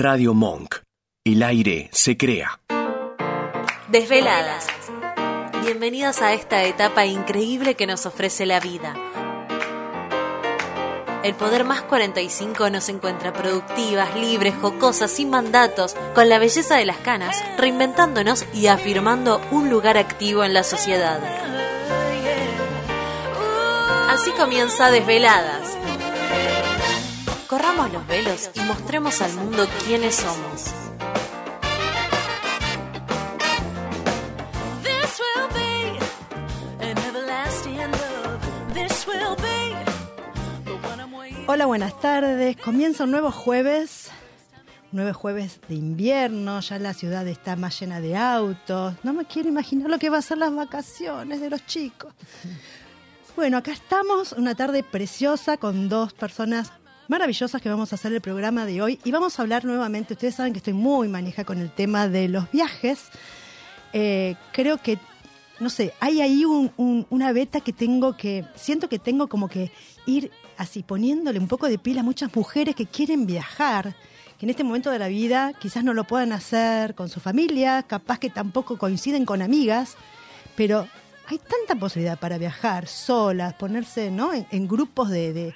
Radio Monk. El aire se crea. Desveladas. Bienvenidos a esta etapa increíble que nos ofrece la vida. El Poder Más 45 nos encuentra productivas, libres, jocosas, sin mandatos, con la belleza de las canas, reinventándonos y afirmando un lugar activo en la sociedad. Así comienza Desveladas. Corramos los velos y mostremos al mundo quiénes somos. Hola, buenas tardes. Comienza un nuevo jueves, nueve jueves de invierno, ya la ciudad está más llena de autos. No me quiero imaginar lo que va a ser las vacaciones de los chicos. Bueno, acá estamos, una tarde preciosa con dos personas maravillosas que vamos a hacer el programa de hoy y vamos a hablar nuevamente, ustedes saben que estoy muy manija con el tema de los viajes. Eh, creo que, no sé, hay ahí una beta que tengo que, siento que tengo como que ir así poniéndole un poco de pila a muchas mujeres que quieren viajar, que en este momento de la vida quizás no lo puedan hacer con su familia, capaz que tampoco coinciden con amigas, pero hay tanta posibilidad para viajar solas, ponerse ¿no? en, grupos de,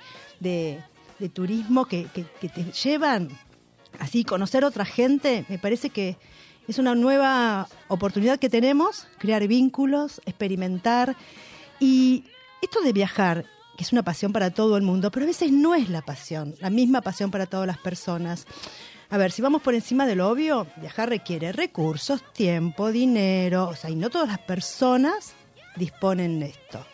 turismo que, que, te llevan así, conocer otra gente, me parece que es una nueva oportunidad que tenemos, crear vínculos, experimentar. Y esto de viajar que es una pasión para todo el mundo, pero a veces no es la pasión, la misma pasión para todas las personas. A ver, si vamos por encima de lo obvio, viajar requiere recursos, tiempo, dinero, o sea, y no todas las personas disponen de esto.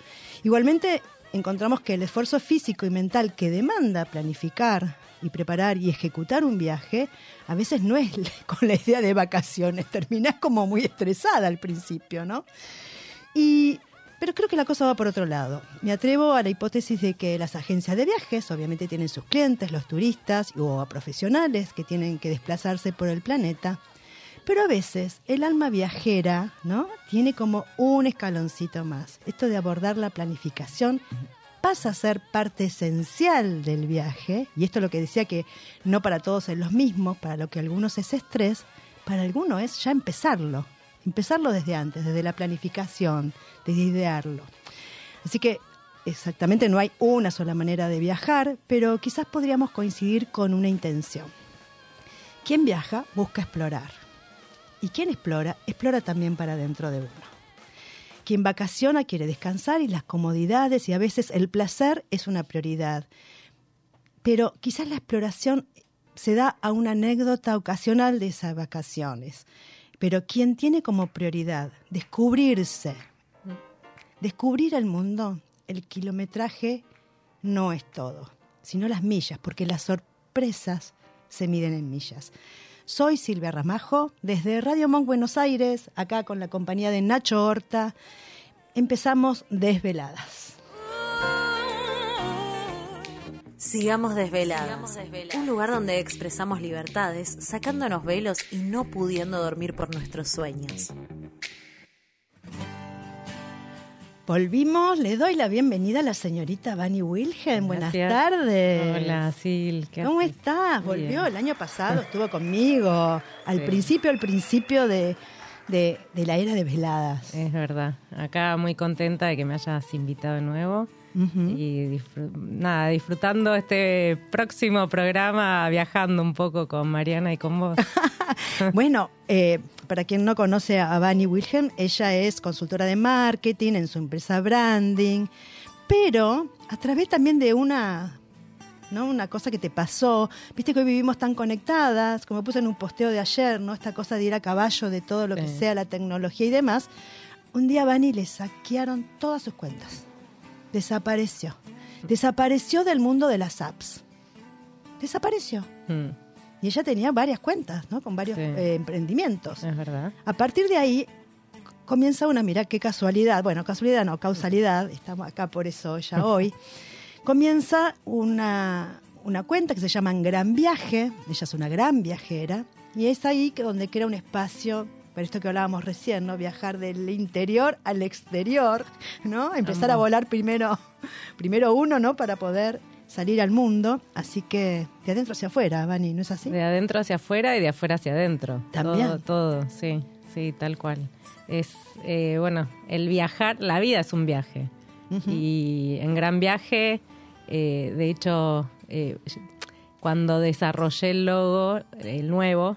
Igualmente, encontramos que el esfuerzo físico y mental que demanda planificar y preparar y ejecutar un viaje, a veces no es con la idea de vacaciones, terminás como muy estresada al principio, ¿no? Y pero creo que la cosa va por otro lado. Me atrevo a la hipótesis de que las agencias de viajes obviamente tienen sus clientes, los turistas o a profesionales que tienen que desplazarse por el planeta. Pero a veces el alma viajera, ¿no? Tiene como un escaloncito más. Esto de abordar la planificación pasa a ser parte esencial del viaje, y esto es lo que decía que no para todos es lo mismo, para lo que algunos es estrés, para algunos es ya empezarlo, empezarlo desde antes, desde la planificación, desde idearlo. Así que exactamente no hay una sola manera de viajar, pero quizás podríamos coincidir con una intención. Quien viaja busca explorar. Y quien explora, explora también para dentro de uno. Quien vacaciona quiere descansar y las comodidades y a veces el placer es una prioridad. Pero quizás la exploración se da a una anécdota ocasional de esas vacaciones. Pero quien tiene como prioridad descubrirse, descubrir el mundo, el kilometraje no es todo, sino las millas, porque las sorpresas se miden en millas. Soy Silvia Ramajo, desde Radio Monk Buenos Aires, acá con la compañía de Nacho Horta. Empezamos desveladas. Sigamos desveladas. Un lugar donde expresamos libertades, sacándonos velos y no pudiendo dormir por nuestros sueños. Volvimos, le doy la bienvenida a la señorita Vani Wilhelm. Buenas tardes. Hola, Sil. ¿Cómo estás? Volvió el año pasado, estuvo conmigo. Al principio, al principio de, de, de, la era de veladas. Es verdad. Acá muy contenta de que me hayas invitado de nuevo y nada, disfrutando este próximo programa, viajando un poco con Mariana y con vos. bueno, eh, para quien no conoce a Vani Wilhelm, ella es consultora de marketing en su empresa Branding, pero a través también de una ¿no? Una cosa que te pasó. Viste que hoy vivimos tan conectadas, como puse en un posteo de ayer, ¿no? Esta cosa de ir a caballo de todo lo que sea la tecnología y demás. Un día Vani le saquearon todas sus cuentas desapareció. Desapareció del mundo de las apps. Desapareció. Hmm. Y ella tenía varias cuentas, ¿no? Con varios eh, emprendimientos. Es verdad. A partir de ahí comienza una, mira qué casualidad, bueno, casualidad no, causalidad, estamos acá por eso ya hoy. comienza una, una cuenta que se llama Gran Viaje, ella es una gran viajera, y es ahí que donde crea un espacio por esto que hablábamos recién, ¿no? Viajar del interior al exterior, ¿no? Empezar a volar primero, primero uno, ¿no? Para poder salir al mundo, así que de adentro hacia afuera, Vani, ¿no es así? De adentro hacia afuera y de afuera hacia adentro. También. Todo, todo, sí, sí, tal cual. Es, eh, bueno, el viajar, la vida es un viaje. Y en Gran Viaje, eh, de hecho, eh, cuando desarrollé el logo, el nuevo,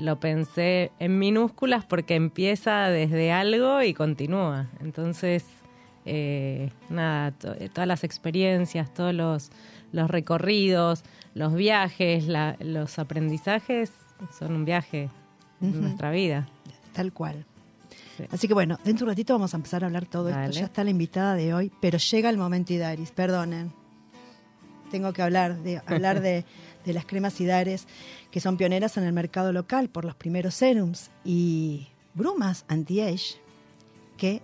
lo pensé en minúsculas porque empieza desde algo y continúa. Entonces, eh, nada, to- todas las experiencias, todos los, los recorridos, los viajes, la- los aprendizajes son un viaje en nuestra vida. Tal cual. Sí. Así que bueno, dentro de un ratito vamos a empezar a hablar todo Dale. esto. Ya está la invitada de hoy, pero llega el momento Idaris, perdonen. Tengo que hablar de hablar de, de las cremas Idares que son pioneras en el mercado local por los primeros serums y brumas anti-age que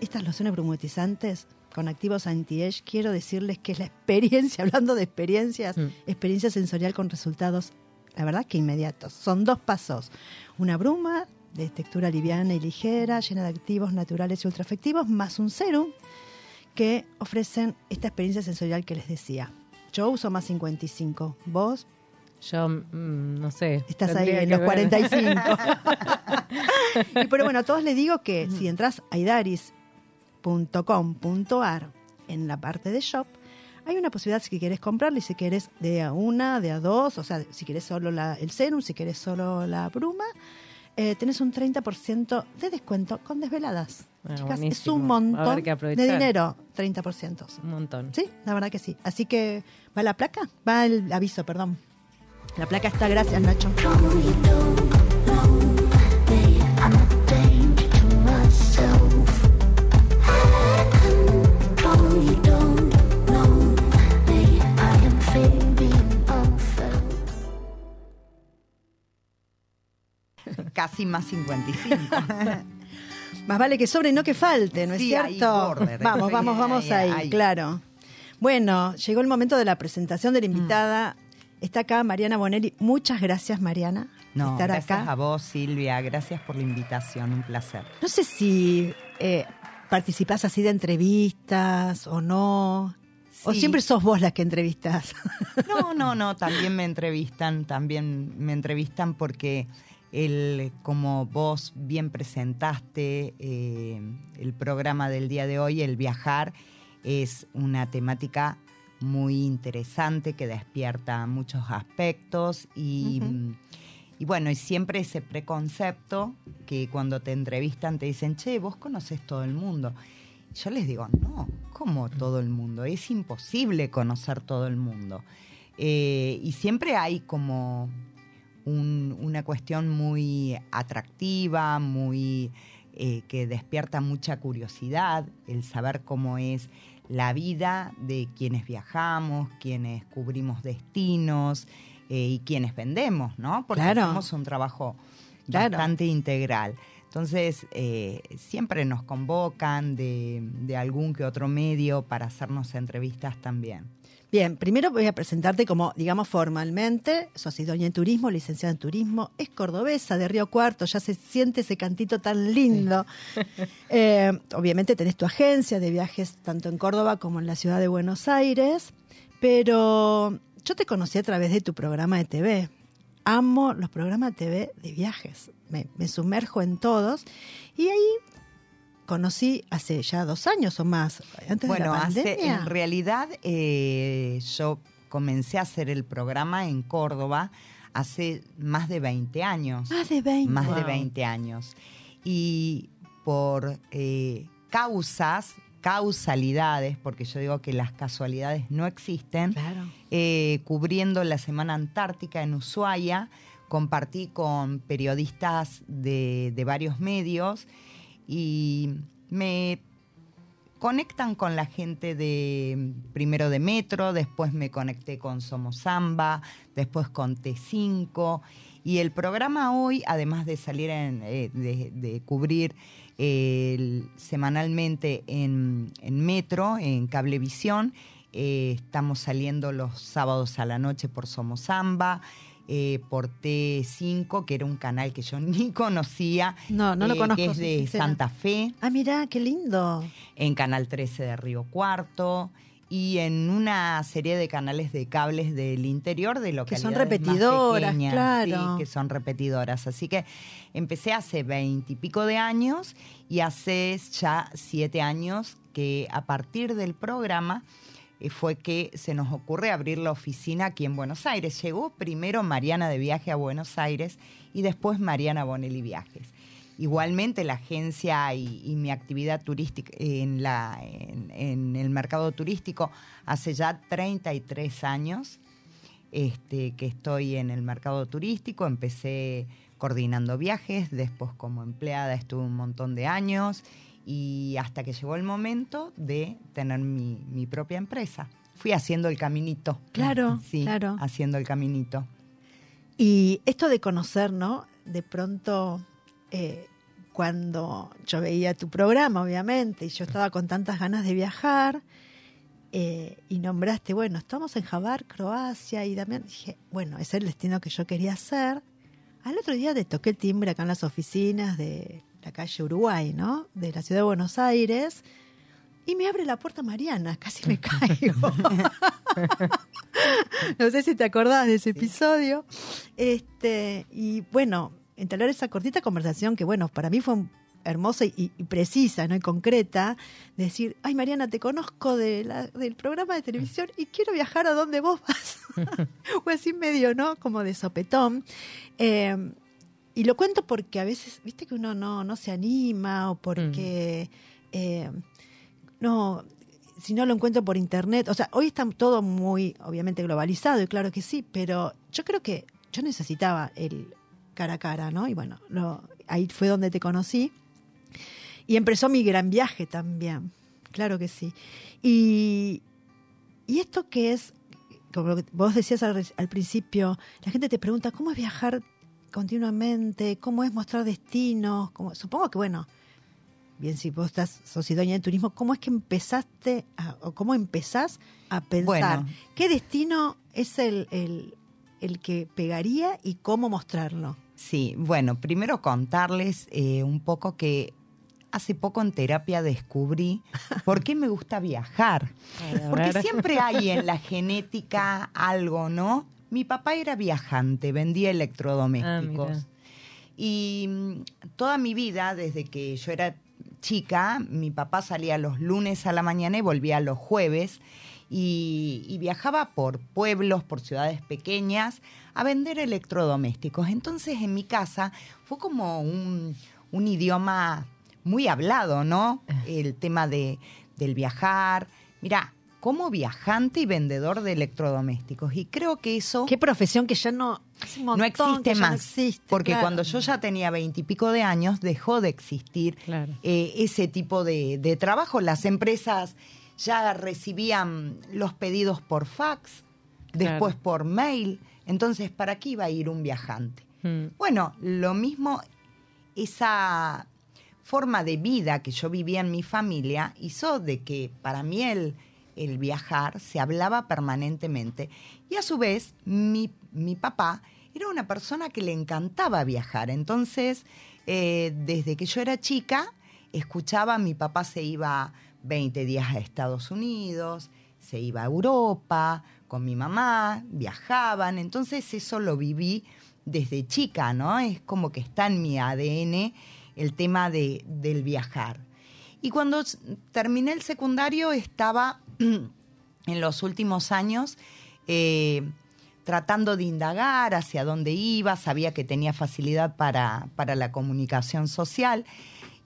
estas lociones brumatizantes con activos anti-age quiero decirles que es la experiencia, hablando de experiencias, Mm. experiencia sensorial con resultados, la verdad que inmediatos. Son dos pasos. Una bruma de textura liviana y ligera, llena de activos naturales y ultraefectivos, más un serum que ofrecen esta experiencia sensorial que les decía. Yo uso más 55. Vos Yo, mm, no sé. estás ahí en los ver. 45. y pero bueno, a todos les digo que si entras a idaris.com.ar en la parte de shop, hay una posibilidad si quieres comprarle, y si quieres de a una, de a dos, o sea, si quieres solo la- el serum, si quieres solo la bruma, eh, tenés un 30% de descuento con desveladas. Ah, Chicas, es un montón de dinero, 30%. Un montón. Sí, la verdad que sí. Así que, ¿va la placa? Va el aviso, perdón. La placa está, gracias Nacho. Casi más 55. Más vale que sobre no que falte, ¿no es Sí, cierto? vamos, vamos, vamos ahí, claro. Bueno, llegó el momento de la presentación de la invitada. Está acá Mariana Bonelli. Muchas gracias, Mariana, por No, estar gracias acá. a vos, Silvia. Gracias por la invitación. Un placer. No sé si eh, participás así de entrevistas o no. O siempre sos vos la que entrevistas. No, no, no. También me entrevistan. También me entrevistan porque el, como vos bien presentaste eh, el programa del día de hoy, el viajar, es una temática muy interesante que despierta muchos aspectos y, bueno, y siempre ese preconcepto que cuando te entrevistan te dicen, che, vos conoces todo el mundo. Yo les digo, no, ¿cómo todo el mundo? Es imposible conocer todo el mundo. Eh, y siempre hay como un- una cuestión muy atractiva, muy eh, que despierta mucha curiosidad, el saber cómo es la vida de quienes viajamos, quienes cubrimos destinos eh, y quienes vendemos, ¿no? Porque Claro. hacemos un trabajo Claro. bastante integral. Entonces, eh, siempre nos convocan de, de algún que otro medio para hacernos entrevistas también. Bien, primero voy a presentarte como, digamos, formalmente. Sos idónea en turismo, licenciada en turismo, es cordobesa de Río Cuarto, ya se siente ese cantito tan lindo. Eh, obviamente tenés tu agencia de viajes tanto en Córdoba como en la ciudad de Buenos Aires, pero yo te conocí a través de tu programa de TV. Amo los programas de TV de viajes, me, me sumerjo en todos y ahí conocí hace ya dos años o más, antes bueno, de la hace, en realidad eh, yo comencé a hacer el programa en Córdoba hace más de 20 años. Más de 20. Más de Wow. 20 años. Y por eh, causas, causalidades, porque yo digo que las casualidades no existen, Claro. eh, cubriendo la Semana Antártica en Ushuaia. Compartí con periodistas de, de varios medios y me conectan con la gente de primero de Metro, después me conecté con Somos Samba, después con T5 y el programa hoy, además de salir en, eh, de, cubrir semanalmente en, en Metro, en Cablevisión, eh, estamos saliendo los sábados a la noche por Somos Samba. Eh, por T5, que era un canal que yo ni conocía, No, no lo eh, conozco. que es de sincera. Santa Fe Ah, mirá, qué lindo. en Canal 13 de Río Cuarto y en una serie de canales de cables del interior de lo que son repetidoras, claro. que son repetidoras. Así que empecé hace veintipico de años y hace ya siete años que a partir del programa fue que se nos ocurre abrir la oficina aquí en Buenos Aires. Llegó primero Mariana de Viaje a Buenos Aires y después Mariana Bonelli Viajes. Igualmente la agencia y, mi actividad turística en, en, el mercado turístico hace ya 33 años este, que estoy en el mercado turístico. Empecé coordinando viajes, después como empleada estuve un montón de años y hasta que llegó el momento de tener mi, mi propia empresa. Fui haciendo el caminito. Claro, sí, claro. Haciendo el caminito. Y esto de conocer, ¿no? De pronto eh, cuando yo veía tu programa, obviamente, y yo estaba con tantas ganas de viajar, eh, y nombraste, bueno, estamos en Javar, Croacia, y también dije, bueno, es el destino que yo quería hacer. Al otro día te toqué el timbre acá en las oficinas de la calle Uruguay, ¿no? De la ciudad de Buenos Aires. Y me abre la puerta Mariana, casi me caigo. no sé si te acordás de ese episodio. Este, y bueno, entablar esa cortita conversación que, bueno, para mí fue hermosa y, precisa, ¿no? Y concreta, de decir, ay Mariana, te conozco de del programa de televisión y quiero viajar a donde vos vas. o así medio, ¿no? Como de sopetón. Eh, y lo cuento porque a veces, viste que uno no, no se anima o porque mm. eh, no, si no lo encuentro por internet, o sea, hoy está todo muy, obviamente, globalizado y claro que sí, pero yo creo que yo necesitaba el cara a cara, ¿no? Y bueno, ahí fue donde te conocí. Y empezó mi gran viaje también, claro que sí. Y, y esto que es, como vos decías al, principio, la gente te pregunta, ¿cómo es viajar continuamente? ¿Cómo es mostrar destinos? Como, supongo que, bueno, bien, si vos estás, sos de turismo, ¿cómo es que empezaste, o cómo empezás a pensar qué destino es el, el, el que pegaría y cómo mostrarlo? Sí, bueno, primero contarles eh, un poco que hace poco en terapia descubrí por qué me gusta viajar. Porque siempre hay en la genética algo, ¿no? Mi papá era viajante, vendía electrodomésticos. Ah, y mm, toda mi vida, desde que yo era chica, mi papá salía los lunes a la mañana y volvía los jueves y, viajaba por pueblos, por ciudades pequeñas, a vender electrodomésticos. Entonces en mi casa fue como un, idioma muy hablado, ¿no? El tema de, del viajar. Mira, como viajante y vendedor de electrodomésticos. Y creo que eso... Qué profesión que ya no... no existe más. porque cuando yo ya tenía veintipico de años, dejó de existir eh, ese tipo de, de trabajo. Las empresas ya recibían los pedidos por fax, después por mail. Entonces, ¿para qué iba a ir un viajante? Hmm. Bueno, lo mismo, esa forma de vida que yo vivía en mi familia hizo de que para mí el, el viajar se hablaba permanentemente. Y a su vez, mi, mi papá era una persona que le encantaba viajar. Entonces, eh, desde que yo era chica, escuchaba, mi papá se iba 20 días a Estados Unidos, se iba a Europa con mi mamá, viajaban, entonces eso lo viví desde chica, ¿no? Es como que está en mi ADN el tema de, del viajar. Y cuando terminé el secundario estaba en los últimos años eh, tratando de indagar hacia dónde iba, sabía que tenía facilidad para, para la comunicación social.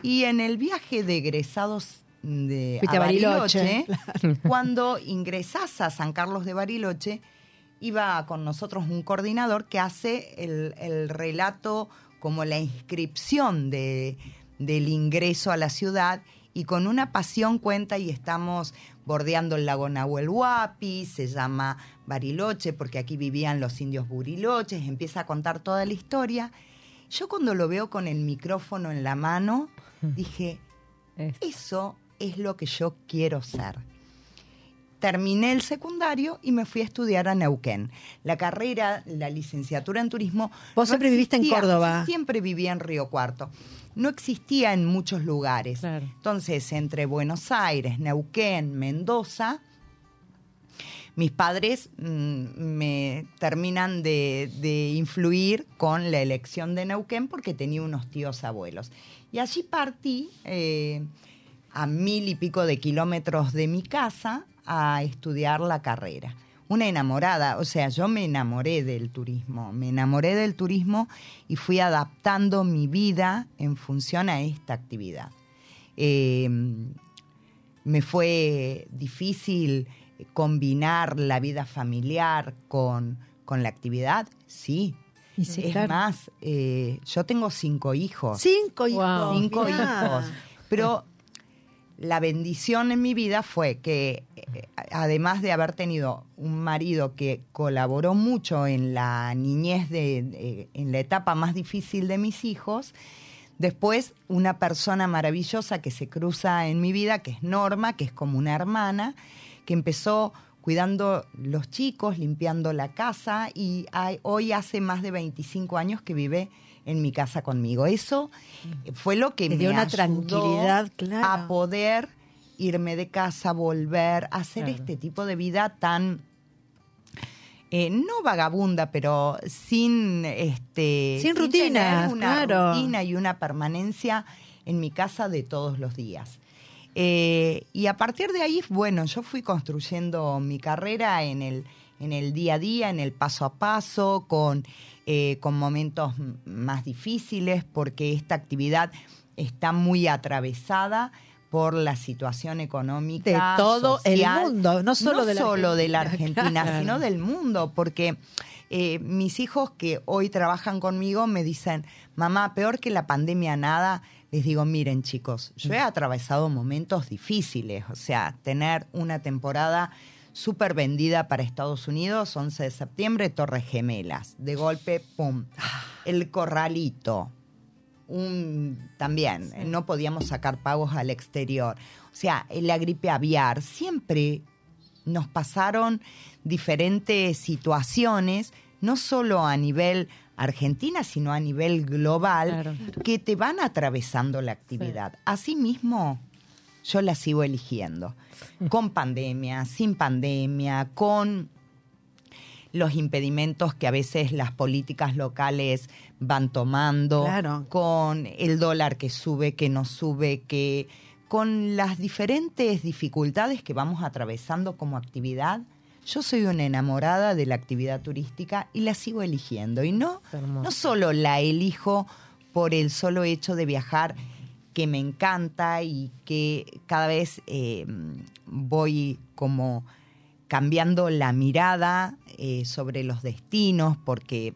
Y en el viaje de egresados de Bariloche, cuando ingresás a San Carlos de Bariloche, iba con nosotros un coordinador que hace el, relato como la inscripción de, del ingreso a la ciudad y con una pasión cuenta y estamos bordeando el lago Nahuel Huapi, se llama Bariloche porque aquí vivían los indios buriloches, empieza a contar toda la historia. Yo cuando lo veo con el micrófono en la mano, dije, eso es lo que yo quiero ser. Terminé el secundario y me fui a estudiar a Neuquén. La carrera, la licenciatura en turismo. Vos siempre viviste en Córdoba. Siempre viví en Río Cuarto. No existía en muchos lugares. Entonces, entre Buenos Aires, Neuquén, Mendoza, mis padres mm, me terminan de, de influir con la elección de Neuquén porque tenía unos tíos abuelos. Y allí partí eh, a mil y pico de kilómetros de mi casa a estudiar la carrera. Una enamorada, o sea, yo me enamoré del turismo, me enamoré del turismo y fui adaptando mi vida en función a esta actividad. Eh, me fue difícil combinar la vida familiar con, con la actividad, sí. Y sí, es claro. más, eh, yo tengo cinco hijos. Cinco hijos. Wow. Cinco mirá. hijos. Pero la bendición en mi vida fue que, eh, además de haber tenido un marido que colaboró mucho en la niñez, de, en la etapa más difícil de mis hijos, después una persona maravillosa que se cruza en mi vida, que es Norma, que es como una hermana, que empezó cuidando los chicos, limpiando la casa y hoy hace más de 25 años que vive en mi casa conmigo. Eso fue lo que Te me dio una ayudó tranquilidad, claro. a poder irme de casa, volver, a hacer Claro. este tipo de vida tan eh, no vagabunda, pero sin este Sin rutinas, tener una claro. rutina y una permanencia en mi casa de todos los días. Eh, y a partir de ahí, bueno, yo fui construyendo mi carrera en el, en el día a día, en el paso a paso, con, eh, con momentos más difíciles, porque esta actividad está muy atravesada por la situación económica De todo el mundo, no solo de la solo de la Argentina, Argentina, claro. sino del mundo, porque eh, mis hijos que hoy trabajan conmigo me dicen, mamá, peor que la pandemia nada. Les digo, miren chicos, yo he atravesado momentos difíciles, o sea, tener una temporada súper vendida para Estados Unidos, 11 de septiembre, Torres Gemelas, de golpe, ¡pum! El corralito, un, también, no podíamos sacar pagos al exterior. O sea, la gripe aviar, siempre nos pasaron diferentes situaciones, no solo a nivel Argentina, sino a nivel global, Claro. que te van atravesando la actividad. Asimismo, yo la sigo eligiendo, con pandemia, sin pandemia, con los impedimentos que a veces las políticas locales van tomando, Claro. con el dólar que sube, que no sube, que con las diferentes dificultades que vamos atravesando como actividad. Yo soy una enamorada de la actividad turística y la sigo eligiendo. Y no, no solo la elijo por el solo hecho de viajar, que me encanta y que cada vez eh, voy como cambiando la mirada eh, sobre los destinos, porque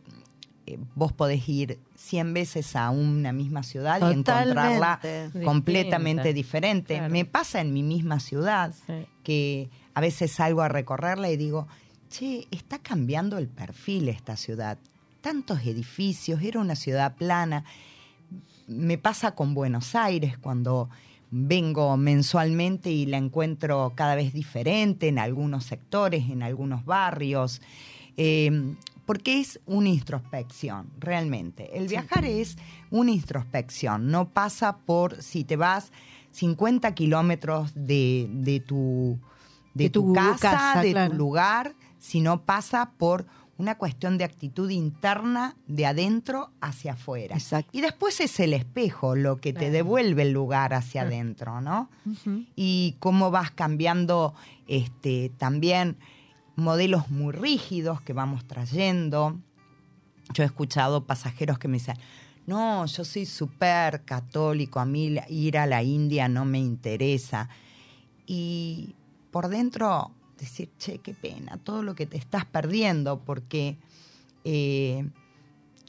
eh, vos podés ir 100 veces a una misma ciudad y encontrarla completamente diferente. claro. Me pasa en mi misma ciudad Sí. que a veces salgo a recorrerla y digo, che, está cambiando el perfil esta ciudad. Tantos edificios, era una ciudad plana. Me pasa con Buenos Aires cuando vengo mensualmente y la encuentro cada vez diferente en algunos sectores, en algunos barrios, eh, porque es una introspección, realmente. El viajar es una introspección, no pasa por si te vas 50 kilómetros de, de tu, de, De tu, tu casa, casa, de claro. tu lugar, sino pasa por una cuestión de actitud interna de adentro hacia afuera. Exacto. Y después es el espejo lo que te Claro. devuelve el lugar hacia adentro, ¿no? Y cómo vas cambiando este, también modelos muy rígidos que vamos trayendo. Yo he escuchado pasajeros que me dicen, no, yo soy súper católico, a mí ir a la India no me interesa. Y por dentro decir, che, qué pena, todo lo que te estás perdiendo, porque eh,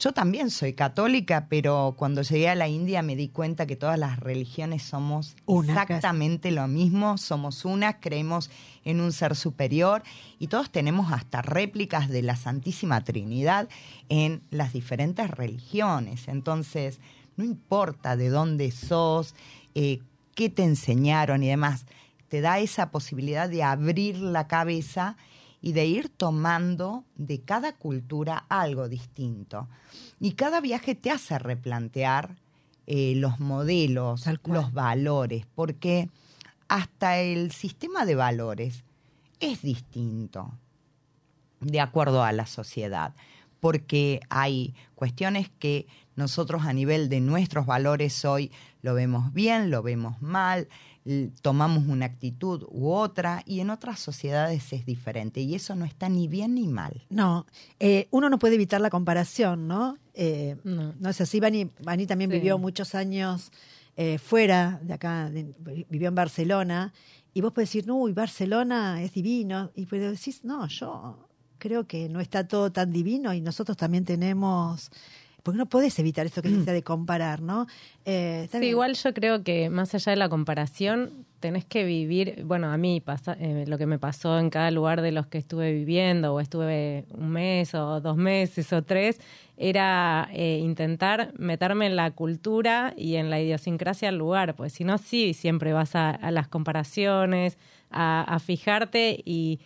yo también soy católica, pero cuando llegué a la India me di cuenta que todas las religiones somos Una exactamente lo mismo, somos unas, creemos en un ser superior y todos tenemos hasta réplicas de la Santísima Trinidad en las diferentes religiones. Entonces, no importa de dónde sos, eh, qué te enseñaron y demás, te da esa posibilidad de abrir la cabeza y de ir tomando de cada cultura algo distinto. Y cada viaje te hace replantear eh, los modelos, los valores, porque hasta el sistema de valores es distinto. de acuerdo a la sociedad, porque hay cuestiones que nosotros a nivel de nuestros valores hoy lo vemos bien, lo vemos mal, tomamos una actitud u otra y en otras sociedades es diferente y eso no está ni bien ni mal. No, eh, uno no puede evitar la comparación, ¿no? Eh, no. es así, Vani, también vivió muchos años eh, fuera de acá, vivió en Barcelona y vos podés decir, no, uy, Barcelona es divino y pues decís, no, yo creo que no está todo tan divino y nosotros también tenemos porque no podés evitar esto que se de comparar, ¿no? Eh, sí, igual yo creo que más allá de la comparación, tenés que vivir, bueno, a mí pasa, eh, lo que me pasó en cada lugar de los que estuve viviendo, o estuve un mes, o dos meses, o tres, era eh, intentar meterme en la cultura y en la idiosincrasia del lugar, pues si no, sí, siempre vas a, las comparaciones, a fijarte y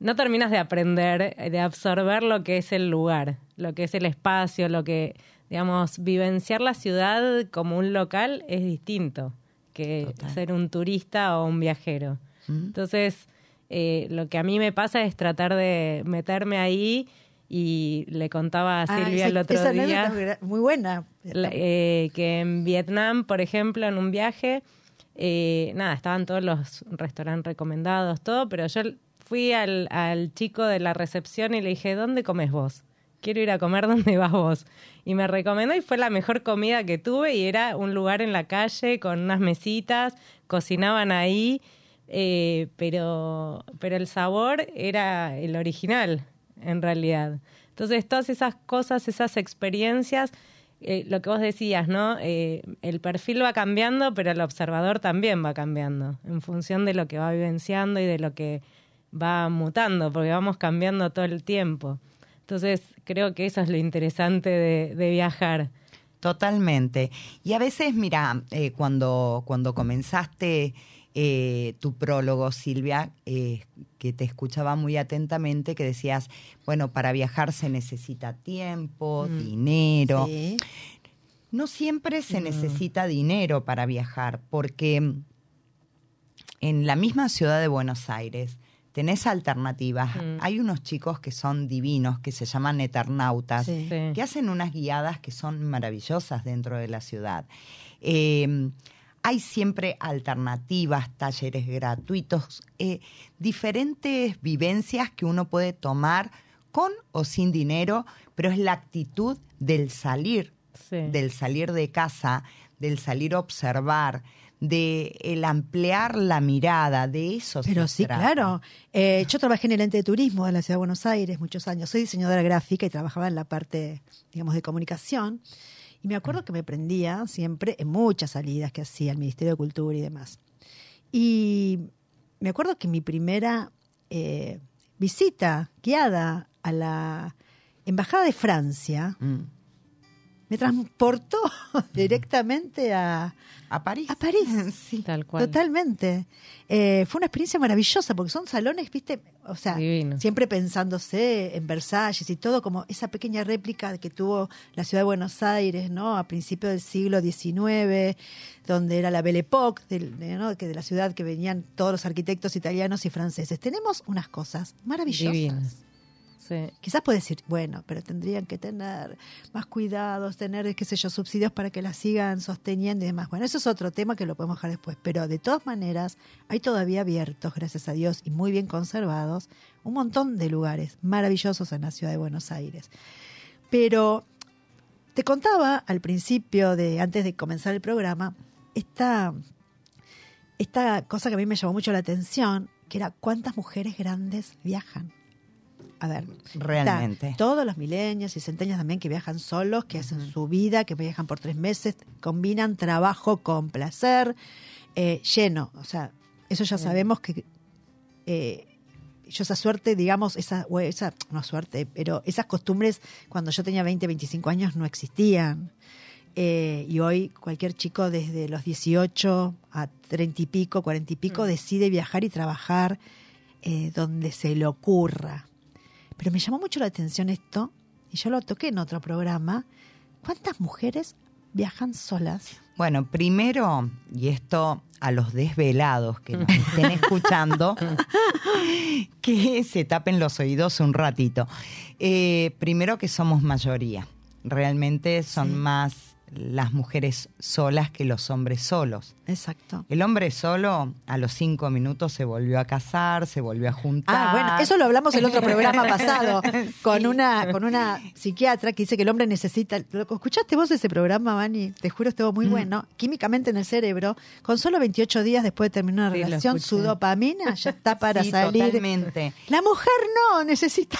no terminas de aprender, de absorber lo que es el lugar, lo que es el espacio, lo que, digamos, vivenciar la ciudad como un local es distinto que ser un turista o un viajero. Mm. Entonces, eh, lo que a mí me pasa es tratar de meterme ahí y le contaba a ah, Silvia el otro día. Muy buena. Eh, que en Vietnam, por ejemplo, en un viaje, eh, nada, estaban todos los restaurantes recomendados, todo, pero yo fui al, al chico de la recepción y le dije, ¿dónde comes vos? Quiero ir a comer donde vas vos. Y me recomendó y fue la mejor comida que tuve y era un lugar en la calle con unas mesitas, cocinaban ahí, eh, pero, pero el sabor era el original, en realidad. Entonces, todas esas cosas, esas experiencias, eh, lo que vos decías, ¿no? Eh, el perfil va cambiando, pero el observador también va cambiando en función de lo que va vivenciando y de lo que va mutando, porque vamos cambiando todo el tiempo. Entonces, creo que eso es lo interesante de, viajar. Totalmente. Y a veces, mira, eh, cuando, cuando comenzaste eh, tu prólogo, Silvia, eh, que te escuchaba muy atentamente, que decías, bueno, para viajar se necesita tiempo, mm. dinero. No siempre se mm. necesita dinero para viajar, porque en la misma ciudad de Buenos Aires, tenés alternativas. Mm. Hay unos chicos que son divinos, que se llaman eternautas, que hacen unas guiadas que son maravillosas dentro de la ciudad. Em, hay siempre alternativas, talleres gratuitos, eh, diferentes vivencias que uno puede tomar con o sin dinero, pero es la actitud del salir, del salir de casa, del salir a observar, de el ampliar la mirada, de eso. Pero sí, claro. Eh, yo trabajé en el ente de turismo de la Ciudad de Buenos Aires muchos años. Soy diseñadora gráfica y trabajaba en la parte, digamos, de comunicación. Y me acuerdo que me prendía siempre en muchas salidas que hacía el Ministerio de Cultura y demás. Y me acuerdo que mi primera eh, visita guiada a la Embajada de Francia mm. Me transportó directamente a, a París. A París, sí. Tal cual. Totalmente. Eh, fue una experiencia maravillosa porque son salones, viste, o sea, siempre pensándose en Versalles y todo, como esa pequeña réplica que tuvo la ciudad de Buenos Aires, ¿no? A principios del siglo XIX, donde era la Belle Époque, de, que de la ciudad que venían todos los arquitectos italianos y franceses. Tenemos unas cosas maravillosas. Quizás puede decir, bueno, pero tendrían que tener más cuidados, tener, qué sé yo, subsidios para que la sigan sosteniendo y demás. Bueno, eso es otro tema que lo podemos dejar después. Pero de todas maneras, hay todavía abiertos, gracias a Dios, y muy bien conservados, un montón de lugares maravillosos en la ciudad de Buenos Aires. Pero te contaba al principio, de antes de comenzar el programa, esta, esta cosa que a mí me llamó mucho la atención, que era cuántas mujeres grandes viajan a ver, realmente. todos los milenios y centenios también que viajan solos, que hacen su vida, que viajan por tres meses, combinan trabajo con placer, eh, lleno. O sea, eso ya sabemos que eh, yo esa suerte, digamos, esa, esa, no suerte, pero esas costumbres cuando yo tenía 20, 25 años no existían. Eh, y hoy cualquier chico desde los 18 a 30 y pico, 40 y pico, mm. decide viajar y trabajar donde se le ocurra. Pero me llamó mucho la atención esto, y yo lo toqué en otro programa. ¿Cuántas mujeres viajan solas? Bueno, primero, y esto a los desvelados que nos estén escuchando, que se tapen los oídos un ratito. Eh, primero que somos mayoría. Realmente son más las mujeres solas que los hombres solos. Exacto. El hombre solo a los cinco minutos se volvió a casar, se volvió a juntar. Ah, bueno, eso lo hablamos el otro programa pasado con una con una psiquiatra que dice que el hombre necesita. ¿Lo escuchaste vos ese programa, Vani? Te juro, estuvo muy mm. bueno. Químicamente en el cerebro, con solo 28 días después de terminar una relación, su dopamina ya está para salir. Totalmente. La mujer no, necesita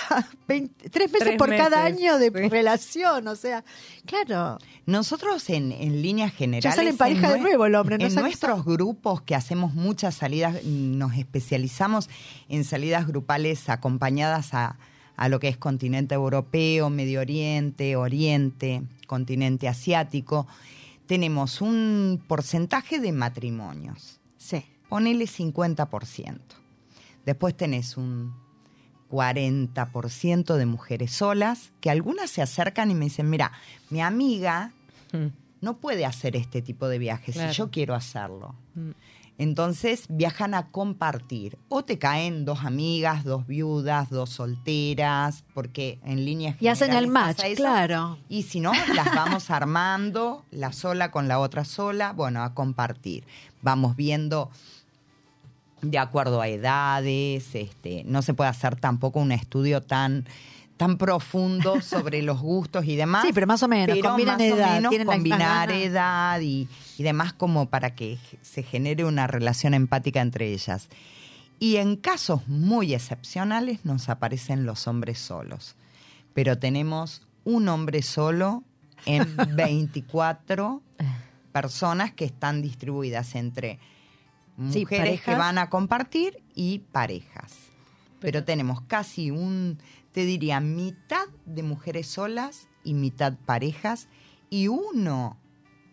tres meses por cada año de relación. O sea, claro. Nosotros en, en líneas generales. Ya sale en pareja de nuevo el hombre, ¿no? En nuestros grupos que hacemos muchas salidas, nos especializamos en salidas grupales acompañadas a, a lo que es continente europeo, Medio Oriente, Oriente, continente asiático. Tenemos un porcentaje de matrimonios. Sí. Ponele 50%. Después tenés un 40% de mujeres solas, que algunas se acercan y me dicen, mira, mi amiga Mm. no puede hacer este tipo de viajes si yo quiero hacerlo. Mm. Entonces viajan a compartir. O te caen dos amigas, dos viudas, dos solteras, porque en línea Y hacen el match, claro. Y si no, las vamos armando, la sola con la otra sola, bueno, a compartir. Vamos viendo de acuerdo a edades, este, no se puede hacer tampoco un estudio tan tan profundo sobre los gustos y demás. Sí, pero más o menos, combinan edad, combinar edad y, demás como para que se genere una relación empática entre ellas. Y en casos muy excepcionales nos aparecen los hombres solos. Pero tenemos un hombre solo en 24 personas que están distribuidas entre mujeres que van a compartir y parejas. Pero tenemos casi un te diría mitad de mujeres solas y mitad parejas y uno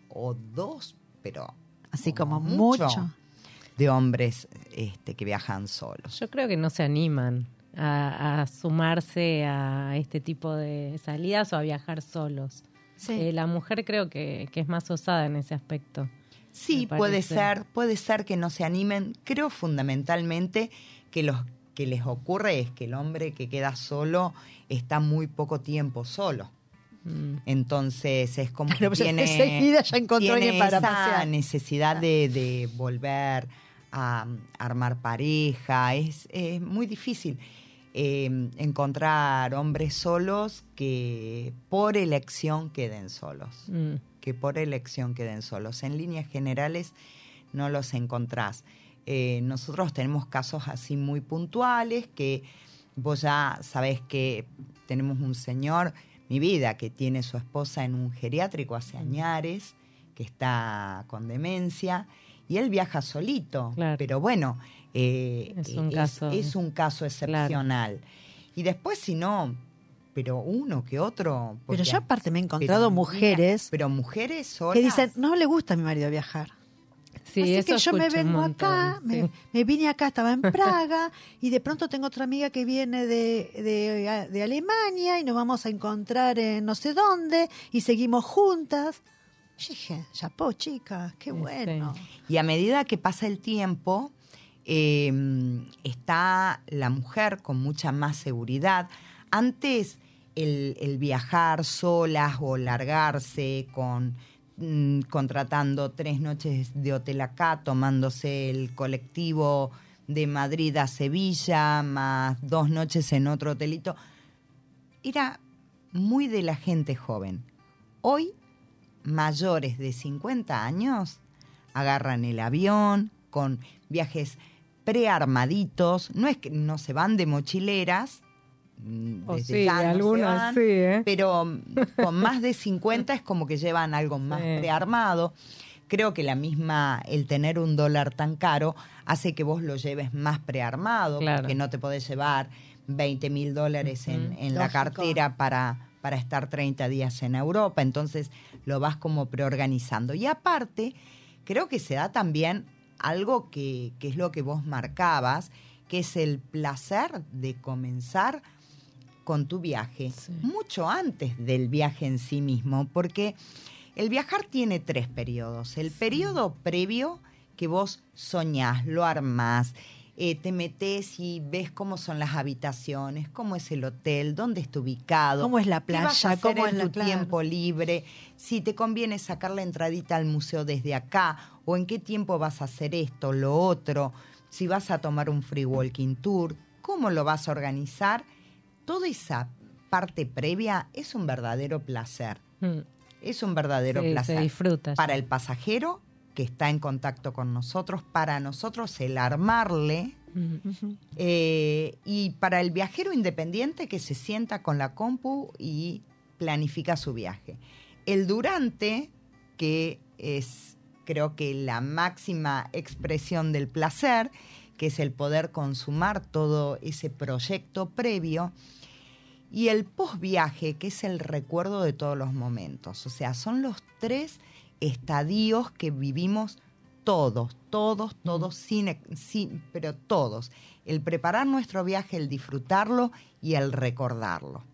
o dos, pero así como, mucho, de hombres este, que viajan solos. Yo creo que no se animan a, sumarse a este tipo de salidas o a viajar solos. Eh, la mujer creo que, que es más osada en ese aspecto. Sí, puede ser, puede ser que no se animen. Creo fundamentalmente que los que les ocurre es que el hombre que queda solo está muy poco tiempo solo. Mm. Entonces es como que pues, tiene, ya encontró para esa necesidad de, volver a, armar pareja. Es, muy difícil em, encontrar hombres solos que por elección queden solos. Mm. Que por elección queden solos. En líneas generales no los encontrás. Eh, nosotros tenemos casos así muy puntuales que vos ya sabés que tenemos un señor, mi vida, que tiene su esposa en un geriátrico hace añares, que está con demencia, y él viaja solito. Pero bueno, eh, es, un caso, excepcional. Y después, si no, pero uno que otro. Pero yo aparte me he encontrado mujeres. pero mujeres solas. Que dicen, no le gusta a mi marido viajar. Sí, Así que yo me vengo acá, me, vine acá, estaba en Praga, y de pronto tengo otra amiga que viene de, de, Alemania y nos vamos a encontrar en no sé dónde y seguimos juntas. Yo dije, chapó, chicas, qué bueno. Y a medida que pasa el tiempo, em, está la mujer con mucha más seguridad. Antes el, el viajar solas o largarse con Mm, contratando tres noches de hotel acá, tomándose el colectivo de Madrid a Sevilla, más dos noches en otro hotelito. Era muy de la gente joven. Hoy, mayores de 50 años agarran el avión con viajes prearmaditos, no es que no se van de mochileras, Mm, oh, sí, algunas sí, ¿eh? pero mm, con más de 50 es como que llevan algo más prearmado. Creo que la misma, el tener un dólar tan caro hace que vos lo lleves más prearmado, porque no te podés llevar 20 mil dólares en, la cartera para, para estar 30 días en Europa, entonces lo vas como preorganizando. Y aparte, creo que se da también algo que, que es lo que vos marcabas, que es el placer de comenzar con tu viaje, mucho antes del viaje en sí mismo, porque El viajar tiene tres periodos. El periodo previo que vos soñás, lo armás, eh, te metes y ves cómo son las habitaciones, cómo es el hotel, dónde está ubicado, cómo es la qué vas a playa, hacer cómo es tu tiempo libre, si te conviene sacar la entradita al museo desde acá o en qué tiempo vas a hacer esto, lo otro, si vas a tomar un free walking tour, cómo lo vas a organizar. Toda esa parte previa es un verdadero placer. Mm. Es un verdadero Sí, se placer. disfruta. Para el pasajero que está en contacto con nosotros, para nosotros el armarle Mm. Eh, y para el viajero independiente que se sienta con la compu y planifica su viaje. El durante, que es creo que la máxima expresión del placer, que es el poder consumar todo ese proyecto previo, y el post-viaje, que es el recuerdo de todos los momentos. O sea, son los tres estadios que vivimos todos, todos, todos, sin, pero todos. El preparar nuestro viaje, el disfrutarlo y el recordarlo.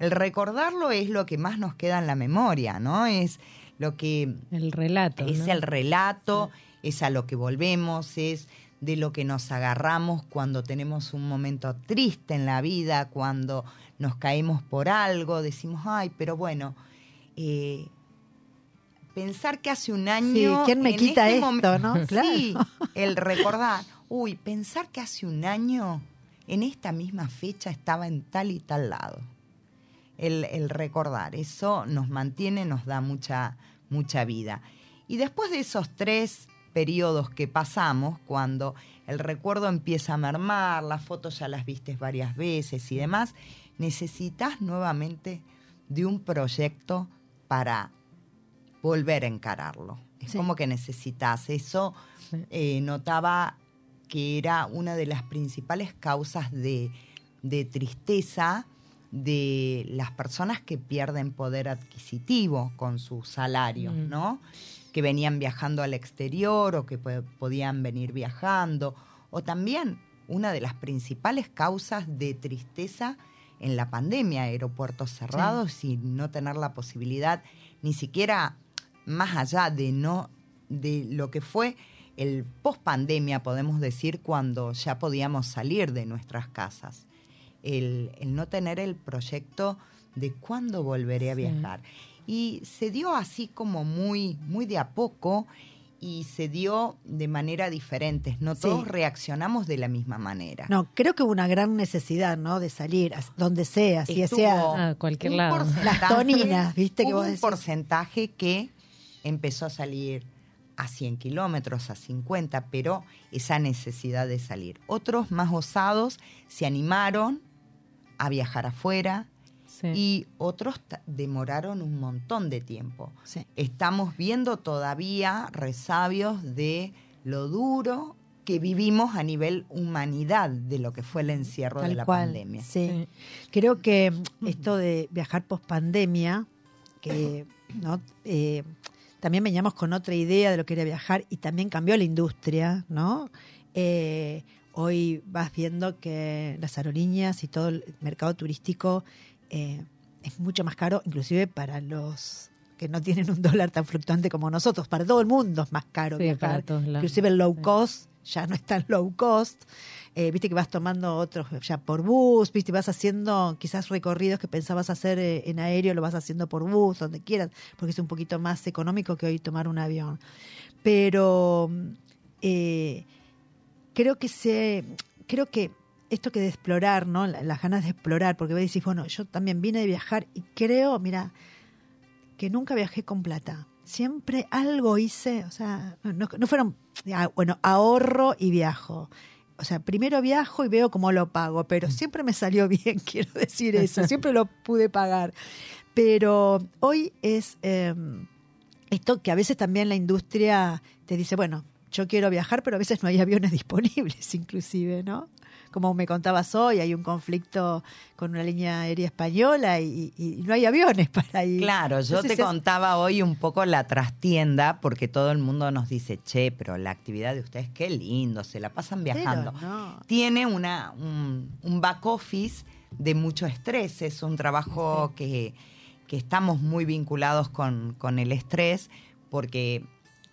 El recordarlo es lo que más nos queda en la memoria, ¿no? Es lo que El relato. es ¿no? el relato, es a lo que volvemos, es de lo que nos agarramos cuando tenemos un momento triste en la vida, cuando nos caemos por algo, decimos, ay, pero bueno, eh, pensar que hace un año... ¿quién me en quita este esto, no? Claro. Sí, el recordar, uy, pensar que hace un año, en esta misma fecha, estaba en tal y tal lado el, el recordar. Eso nos mantiene, nos da mucha, mucha vida. Y después de esos tres periodos que pasamos, cuando el recuerdo empieza a mermar, las fotos ya las vistes varias veces y demás, necesitas nuevamente de un proyecto para volver a encararlo. Es Sí. como que necesitas eso. Eh, notaba que era una de las principales causas de, de tristeza de las personas que pierden poder adquisitivo con su salario, Mm. ¿no? Que venían viajando al exterior o que po- podían venir viajando. O también una de las principales causas de tristeza en la pandemia, aeropuertos cerrados y no tener la posibilidad ni siquiera más allá de no de lo que fue el post pandemia, podemos decir, cuando ya podíamos salir de nuestras casas. El, el no tener el proyecto de cuándo volveré a Sí. Y se dio así como muy, muy de a poco y se dio de manera diferente. No Sí. todos reaccionamos de la misma manera. No, creo que hubo una gran necesidad, ¿no? De salir, a- donde sea, si sea Ah, cualquier un lado. Las toninas, ¿viste que vos un decís? porcentaje que empezó a salir a 100 kilómetros, a 50, pero esa necesidad de salir. Otros más osados se animaron a viajar afuera Sí. y otros demoraron un montón de tiempo. Sí. Estamos viendo todavía resabios de lo duro que vivimos a nivel humanidad de lo que fue el encierro de la cual. pandemia. Sí. Sí. Creo que esto de viajar post pandemia, que ¿no? Eh, también veníamos con otra idea de lo que era viajar y también cambió la industria, ¿no? Eh, hoy vas viendo que las aerolíneas y todo el mercado turístico eh, es mucho más caro, inclusive para los que no tienen un dólar tan fluctuante como nosotros. Para todo el mundo es más caro Sí, viajar. para. Inclusive el low Sí. cost ya no es tan low cost. Eh, viste que vas tomando otros ya por bus, viste, vas haciendo quizás recorridos que pensabas hacer eh, en aéreo, lo vas haciendo por bus, donde quieras, porque es un poquito más económico que hoy tomar un avión. Pero eh, creo que se, creo que esto que de explorar, ¿no? La- Las ganas de explorar, porque vos decís, bueno, yo también vine de viajar y creo, mira, que nunca viajé con plata. Siempre algo hice, o sea, no, no fueron, ah, bueno, ahorro y viajo. O sea, primero viajo y veo cómo lo pago, pero siempre me salió bien, quiero decir eso, siempre lo pude pagar. Pero hoy es eh, esto que a veces también la industria te dice, bueno, yo quiero viajar, pero a veces no hay aviones disponibles, inclusive, ¿no? Como me contabas hoy, hay un conflicto con una línea aérea española y, no hay aviones para ir. Claro, yo Entonces te contaba hoy un poco la trastienda, porque todo el mundo nos dice, che, pero la actividad de ustedes, qué lindo, se la pasan viajando. no. Tiene una, un, un back office de mucho estrés, es un trabajo que, que estamos muy vinculados con, con el estrés, porque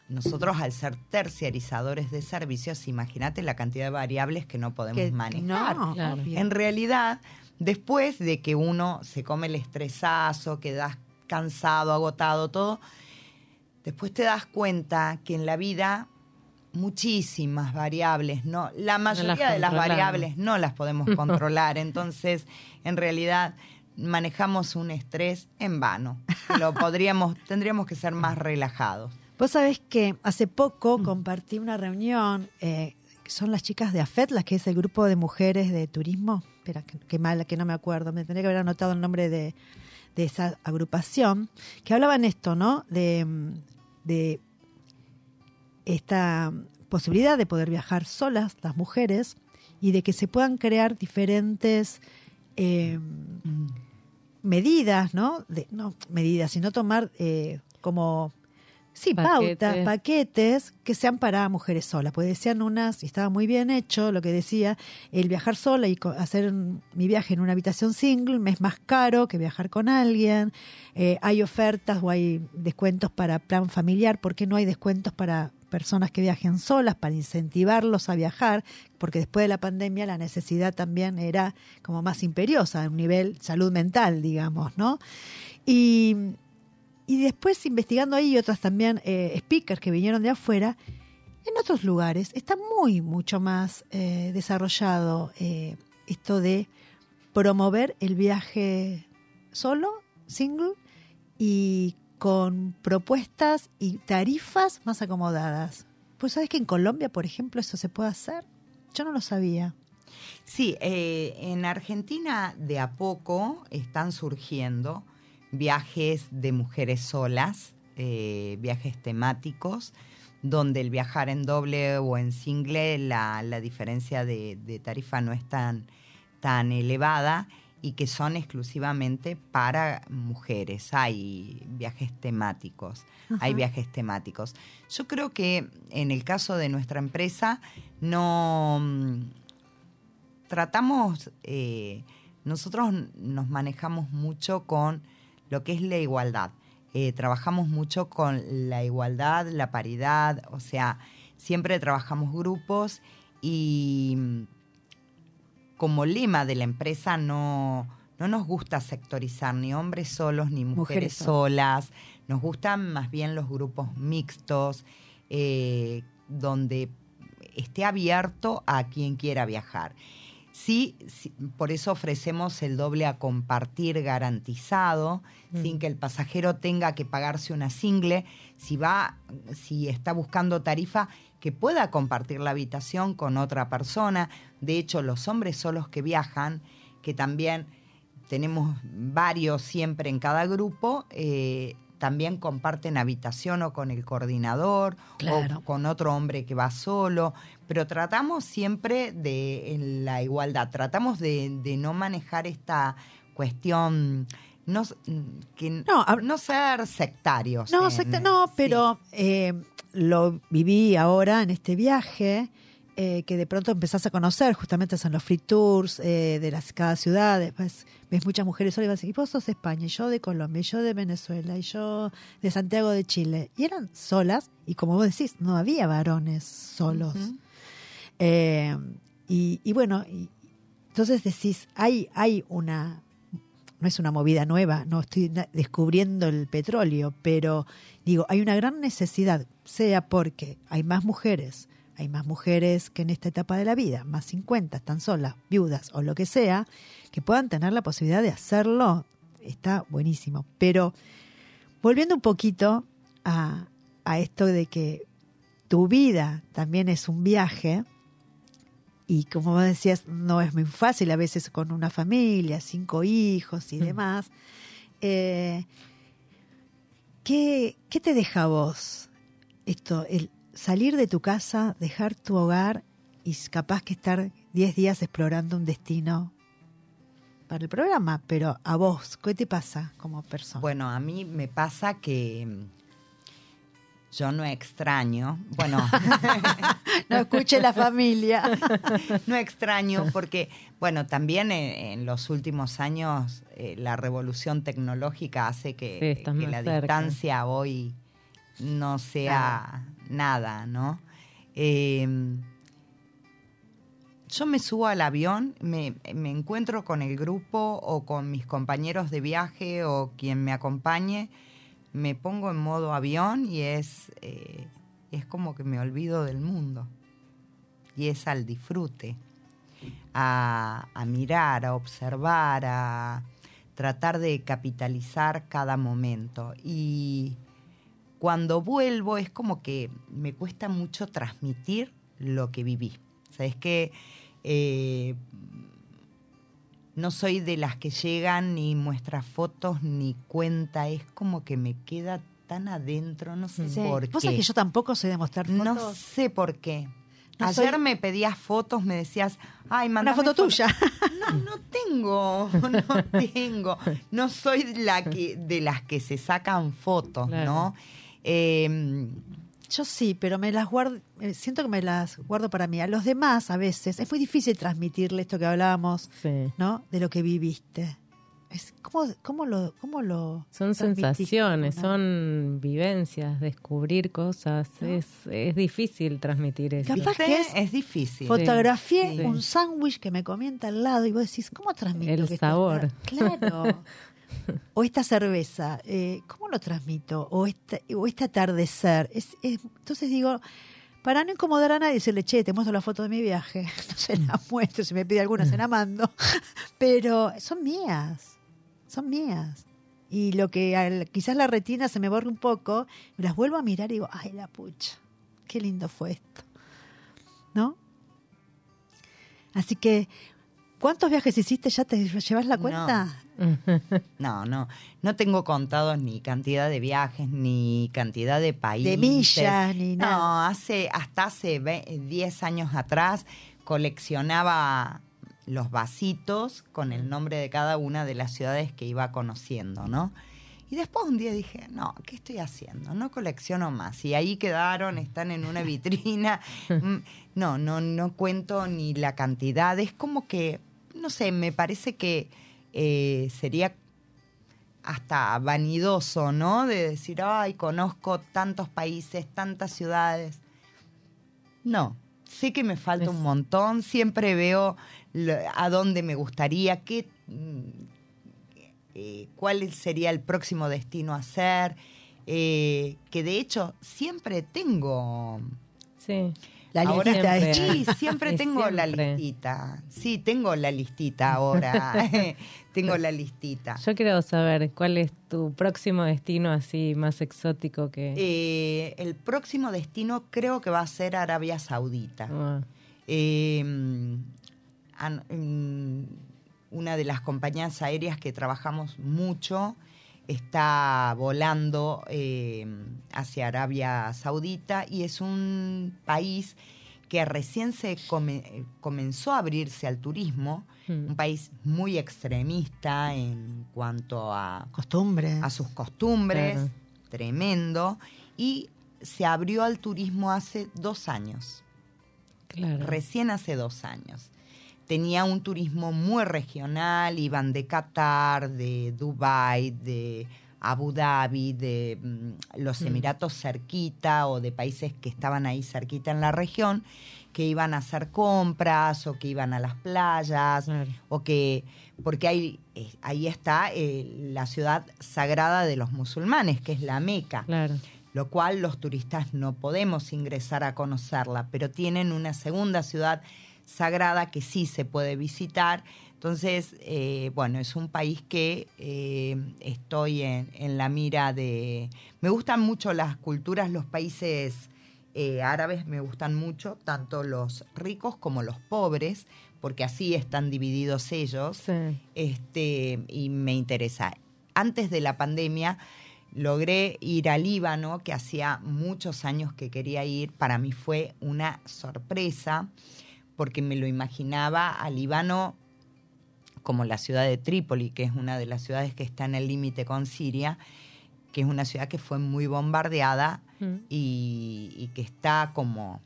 nosotros al ser terciarizadores de servicios, imagínate la cantidad de variables que no podemos Que- manejar. no, Claro. En realidad, después de que uno se come el estresazo, quedas cansado, agotado, todo, después te das cuenta que en la vida muchísimas variables, no, la mayoría de las variables no las podemos controlar, entonces en realidad manejamos un estrés en vano. Lo podríamos, tendríamos que ser más relajados. Vos sabés que hace Mm. poco compartí una reunión, eh, que son las chicas de AFET, las que es el grupo de mujeres de turismo. Espera, que, que mal, que no me acuerdo, me tendría que haber anotado el nombre de, de esa agrupación, que hablaban esto, ¿no? De, mm, de esta posibilidad de poder viajar solas, las mujeres, y de que se puedan crear diferentes eh, medidas, ¿no? De, no medidas, sino tomar eh, como, sí, Paquetes. pautas, paquetes que sean para mujeres solas. Pues decían unas, y estaba muy bien hecho lo que decía, el viajar sola y hacer un- mi viaje en una habitación single me es más caro que viajar con alguien. Eh, hay ofertas o hay descuentos para plan familiar, ¿por qué no hay descuentos para personas que viajen solas, para incentivarlos a viajar? Porque después de la pandemia la necesidad también era como más imperiosa, a un nivel salud mental, digamos, ¿no? Y, y después investigando ahí otras también eh, speakers que vinieron de afuera, en otros lugares está muy, mucho más eh, desarrollado eh, esto de promover el viaje solo, single, y con propuestas y tarifas más acomodadas. Pues sabes que en Colombia, por ejemplo, eso se puede hacer. Yo no lo sabía. Sí, eh, en Argentina de a poco están surgiendo viajes de mujeres solas, eh, viajes temáticos, donde el viajar en doble o en single la, la diferencia de, de tarifa no es tan, tan elevada y que son exclusivamente para mujeres. Hay viajes temáticos, hay viajes temáticos. Yo creo que en el caso de nuestra empresa no mm, tratamos, eh, nosotros nos manejamos mucho con lo que es la igualdad. Eh, trabajamos mucho con la igualdad, la paridad, o sea, siempre trabajamos grupos y mm, como lema de la empresa no, no nos gusta sectorizar ni hombres solos ni mujeres, Mujeres solas. Nos gustan más bien los grupos mixtos, eh, donde esté abierto a quien quiera viajar. Sí, sí, por eso ofrecemos el doble a compartir garantizado, sin que el pasajero tenga que pagarse una single. Si va, si está buscando tarifa, que pueda compartir la habitación con otra persona. De hecho, los hombres solos que viajan, que también tenemos varios siempre en cada grupo, eh, también comparten habitación o con el coordinador Claro. o con otro hombre que va solo, pero tratamos siempre de en la igualdad, tratamos de, de no manejar esta cuestión, no, que, No, no ser sectarios. No, en- secta- no, sí. pero eh, lo viví ahora en este viaje, eh, que de pronto empezás a conocer, justamente son los free tours eh, de las, cada ciudad, después ves muchas mujeres solas y vas a decir, y vos sos de España, y yo de Colombia, y yo de Venezuela, y yo de Santiago de Chile. Y eran solas, y como vos decís, no había varones solos. Eh, y, y bueno, y- entonces decís, hay, hay una, no es una movida nueva, no estoy descubriendo el petróleo, pero digo, hay una gran necesidad, sea porque hay más mujeres, hay más mujeres que en esta etapa de la vida, más 50, están solas, viudas o lo que sea, que puedan tener la posibilidad de hacerlo, está buenísimo. Pero volviendo un poquito a, a esto de que tu vida también es un viaje, y como vos decías, no es muy fácil a veces con una familia, cinco hijos y demás. Eh, ¿qué, ¿Qué te deja a vos esto, el salir de tu casa, dejar tu hogar y capaz que estar 10 días explorando un destino para el programa? Pero a vos, ¿qué te pasa como persona? Bueno, a mí me pasa que mm, yo no extraño, bueno, no escuche la familia. no extraño porque, bueno, también en, los últimos años eh, la revolución tecnológica hace que, la distancia hoy no sea nada, ¿no? Em, yo me subo al avión, me, me, encuentro con el grupo o con mis compañeros de viaje o quien me acompañe, me pongo en modo avión y es, eh, es como que me olvido del mundo. Y es al disfrute, a, a mirar, a observar, a tratar de capitalizar cada momento. Y cuando vuelvo es como que me cuesta mucho transmitir lo que viví. O sea, es que eh, no soy de las que llegan ni muestra fotos ni cuenta, es como que me queda tan adentro, no sé por qué. que yo tampoco sé demostrar fotos? No sé por qué. Ayer me pedías fotos, me decías, ay, manda Una foto tuya. No, no tengo, no tengo. No soy la que, de las que se sacan fotos, ¿no? Eh, yo sí, pero me las guardo, eh, siento que me las guardo para mí. A los demás, a veces, es muy difícil transmitirle esto que hablábamos, ¿no? De lo que viviste. Es, ¿cómo, cómo lo, cómo lo Son sensaciones, son vivencias, descubrir cosas. Es, es difícil transmitir eso. Capaz que es, difícil. Fotografié un sándwich que me comienza al lado y vos decís, ¿cómo transmito? El sabor. Claro. o esta cerveza, eh, ¿cómo lo transmito? O este, o este atardecer. Es, entonces digo, para no incomodar a nadie, decirle, che, te muestro la foto de mi viaje. No se la muestro, si me pide alguna se la mando. Pero son mías, son mías. Y lo que quizás la retina se me borre un poco, las vuelvo a mirar y digo, ay, la pucha, qué lindo fue esto. ¿No? Así que ¿Cuántos viajes hiciste? ¿Ya te llevas la cuenta? No. no, no. tengo contados ni cantidad de viajes, ni cantidad de países. De millas, ni nada. No, hace, hasta hace 10 años atrás coleccionaba los vasitos con el nombre de cada una de las ciudades que iba conociendo, ¿no? Y después un día dije, no, ¿qué estoy haciendo? No colecciono más. Y ahí quedaron, están en una vitrina. Mm, no, no, no cuento ni la cantidad. Es como que no sé, me parece que eh, sería hasta vanidoso, ¿no? De decir, ay, conozco tantos países, tantas ciudades. No, sé que me falta un montón, siempre veo a dónde me gustaría, qué, eh, cuál sería el próximo destino a hacer, eh, que de hecho siempre tengo... Sí. La listita Sí, siempre tengo la listita. Sí, tengo la listita ahora. tengo la listita. Yo quiero saber cuál es tu próximo destino así más exótico que... Eh, el próximo destino creo que va a ser Arabia Saudita. Ah. Em, una de las compañías aéreas que trabajamos mucho está volando eh, hacia Arabia Saudita y es un país que recién se comenzó a abrirse al turismo, hmm. un país muy extremista en cuanto a costumbres, a sus costumbres, tremendo, y se abrió al turismo hace dos años, recién hace dos años tenía un turismo muy regional, iban de Qatar, de Dubai, de Abu Dhabi, de mm, los mm. Emiratos cerquita o de países que estaban ahí cerquita en la región, que iban a hacer compras o que iban a las playas o que porque ahí, eh, ahí está eh, la ciudad sagrada de los musulmanes, que es la Meca. Lo cual los turistas no podemos ingresar a conocerla, pero tienen una segunda ciudad sagrada que sí se puede visitar. Entonces, eh, bueno, es un país que eh, estoy en, la mira de... Me gustan mucho las culturas, los países eh, árabes me gustan mucho, tanto los ricos como los pobres, porque así están divididos ellos. Este, y me interesa. Antes de la pandemia logré ir al Líbano, que hacía muchos años que quería ir. Para mí fue una sorpresa porque me lo imaginaba a Líbano como la ciudad de Trípoli, que es una de las ciudades que está en el límite con Siria, que es una ciudad que fue muy bombardeada Mm. y, y que está como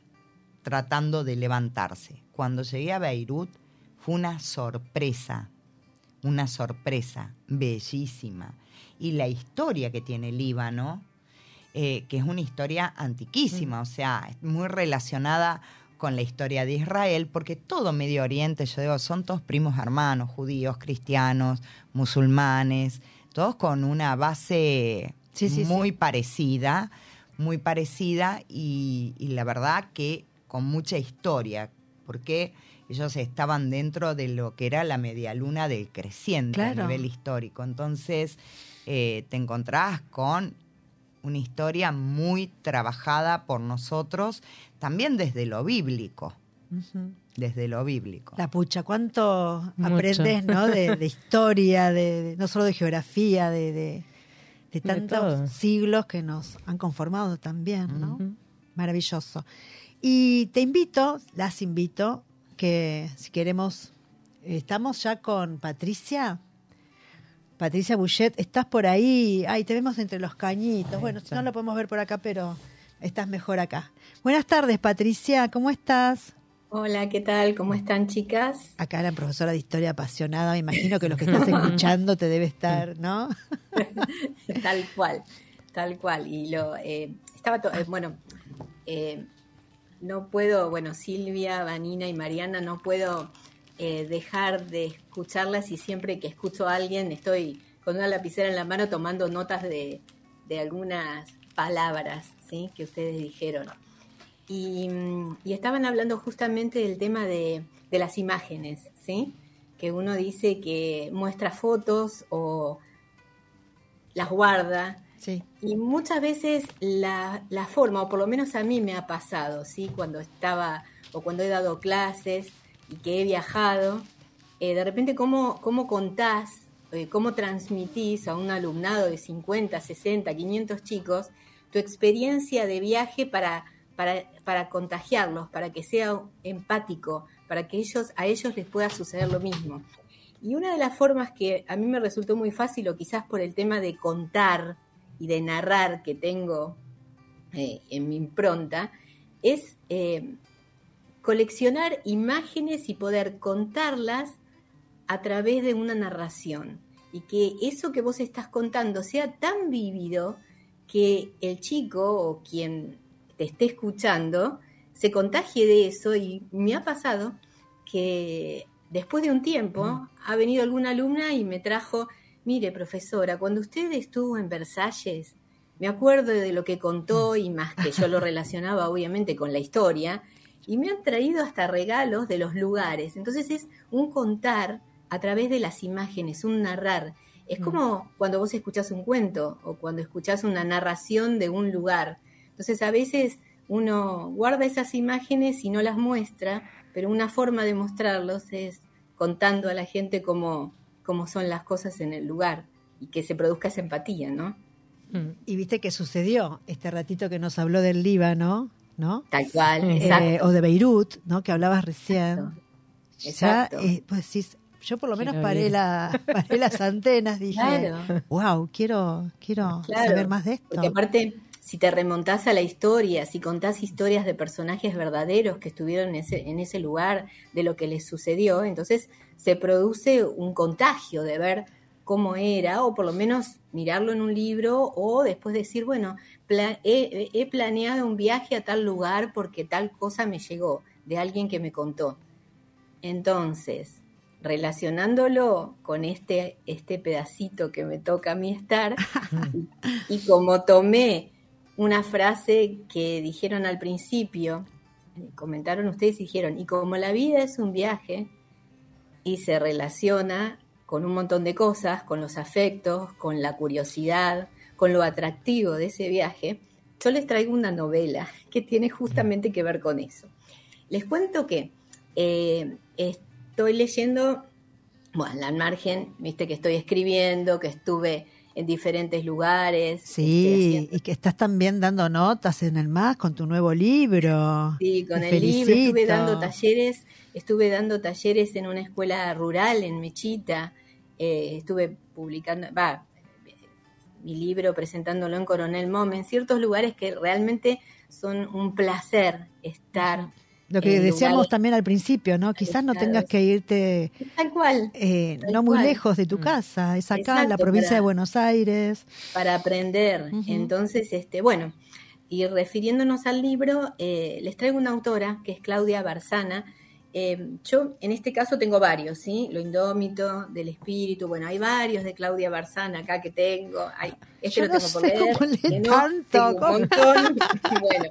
tratando de levantarse. Cuando llegué a Beirut fue una sorpresa, una sorpresa bellísima. Y la historia que tiene Líbano, eh, que es una historia antiquísima, o sea, es muy relacionada con la historia de Israel, porque todo Medio Oriente, yo digo, son todos primos hermanos, judíos, cristianos, musulmanes, todos con una base Sí, sí, sí. muy parecida, muy parecida y, y la verdad que con mucha historia, porque ellos estaban dentro de lo que era la medialuna del creciente Claro. a nivel histórico. Entonces eh, te encontrás con una historia muy trabajada por nosotros, también desde lo bíblico, desde lo bíblico. La pucha, cuánto Mucho. aprendes, ¿no? De, de historia, de, de- no solo de geografía, de, de, de tantos siglos que nos han conformado también, ¿no? Maravilloso. Y te invito, las invito, que si queremos, estamos ya con Patricia. Patricia Bouchet, estás por ahí. Ay, te vemos entre los cañitos. Bueno, si no lo podemos ver por acá, pero estás mejor acá. Buenas tardes, Patricia, ¿cómo estás? Hola, ¿qué tal? ¿Cómo están, chicas? Acá la profesora de historia apasionada, me imagino que lo que estás escuchando te debe estar, ¿no? tal cual, tal cual. Y lo eh, estaba, to- eh, bueno, eh, no puedo, bueno, Silvia, Vanina y Mariana, no puedo eh, dejar de escucharlas y siempre que escucho a alguien estoy con una lapicera en la mano tomando notas de, de algunas palabras, ¿sí? Que ustedes dijeron. Y, mm, y estaban hablando justamente del tema de, de las imágenes, ¿sí? Que uno dice que muestra fotos o las guarda. Sí. Y muchas veces la, la forma, o por lo menos a mí me ha pasado, ¿sí? Cuando estaba, o cuando he dado clases y que he viajado, eh, de repente cómo, cómo contás, eh, cómo transmitís a un alumnado de 50, 60, 500 chicos tu experiencia de viaje para, para, para contagiarlos, para que sea empático, para que ellos, a ellos les pueda suceder lo mismo. Y una de las formas que a mí me resultó muy fácil, o quizás por el tema de contar y de narrar que tengo eh, en mi impronta, es coleccionar imágenes y poder contarlas a través de una narración. Y que eso que vos estás contando sea tan vívido que el chico o quien te esté escuchando se contagie de eso. Y me ha pasado que después de un tiempo ha venido alguna alumna y me trajo, mire profesora, cuando usted estuvo en Versalles, me acuerdo de lo que contó y más que yo lo relacionaba obviamente con la historia, y me han traído hasta regalos de los lugares. Entonces es un contar a través de las imágenes, un narrar. Es como cuando vos escuchás un cuento o cuando escuchás una narración de un lugar. Entonces a veces uno guarda esas imágenes y no las muestra, pero una forma de mostrarlos es contando a la gente cómo, cómo son las cosas en el lugar y que se produzca esa empatía, ¿no? Mm. Y viste que sucedió este ratito que nos habló del Líbano, ¿no? Tal cual, Eh, exacto. O de Beirut, ¿no? Que hablabas recién. Exacto. Ya, eh, pues decís, yo por lo menos Quiero paré, ir. la, paré las antenas, dije, Claro. wow, quiero, quiero Claro, saber más de esto. Porque aparte, si te remontás a la historia, si contás historias de personajes verdaderos que estuvieron en ese, en ese lugar, de lo que les sucedió, entonces se produce un contagio de ver cómo era, o por lo menos mirarlo en un libro, o después decir, bueno, pla- he, he planeado un viaje a tal lugar porque tal cosa me llegó de alguien que me contó. Entonces, relacionándolo con este, este pedacito que me toca a mí estar, y, como tomé una frase que dijeron al principio, comentaron ustedes dijeron, y como la vida es un viaje y se relaciona con un montón de cosas, con los afectos, con la curiosidad, con lo atractivo de ese viaje, yo les traigo una novela que tiene justamente que ver con eso. Les cuento que eh, estoy leyendo, bueno, al margen, viste que estoy escribiendo, que estuve en diferentes lugares. este, Sí, haciendo- y que estás también dando notas en el MAS con tu nuevo libro. Sí, con Te el libro estuve dando talleres, estuve dando talleres en una escuela rural en Mechita, eh, estuve publicando, va, mi libro presentándolo en Coronel Mom, en ciertos lugares que realmente son un placer estar. Lo que decíamos también al principio, ¿no? Quizás no tengas que irte tal cual, eh, no muy lejos de tu mm. casa, es acá en la provincia de Buenos Aires. Para aprender. Entonces, este, bueno, y refiriéndonos al libro, eh, les traigo una autora que es Claudia Barzana, eh, yo en este caso tengo varios, ¿sí? Lo indómito, del espíritu, bueno, hay varios de Claudia Barzana acá que tengo. Hay, este lo tengo por leer. tanto, un montón. bueno,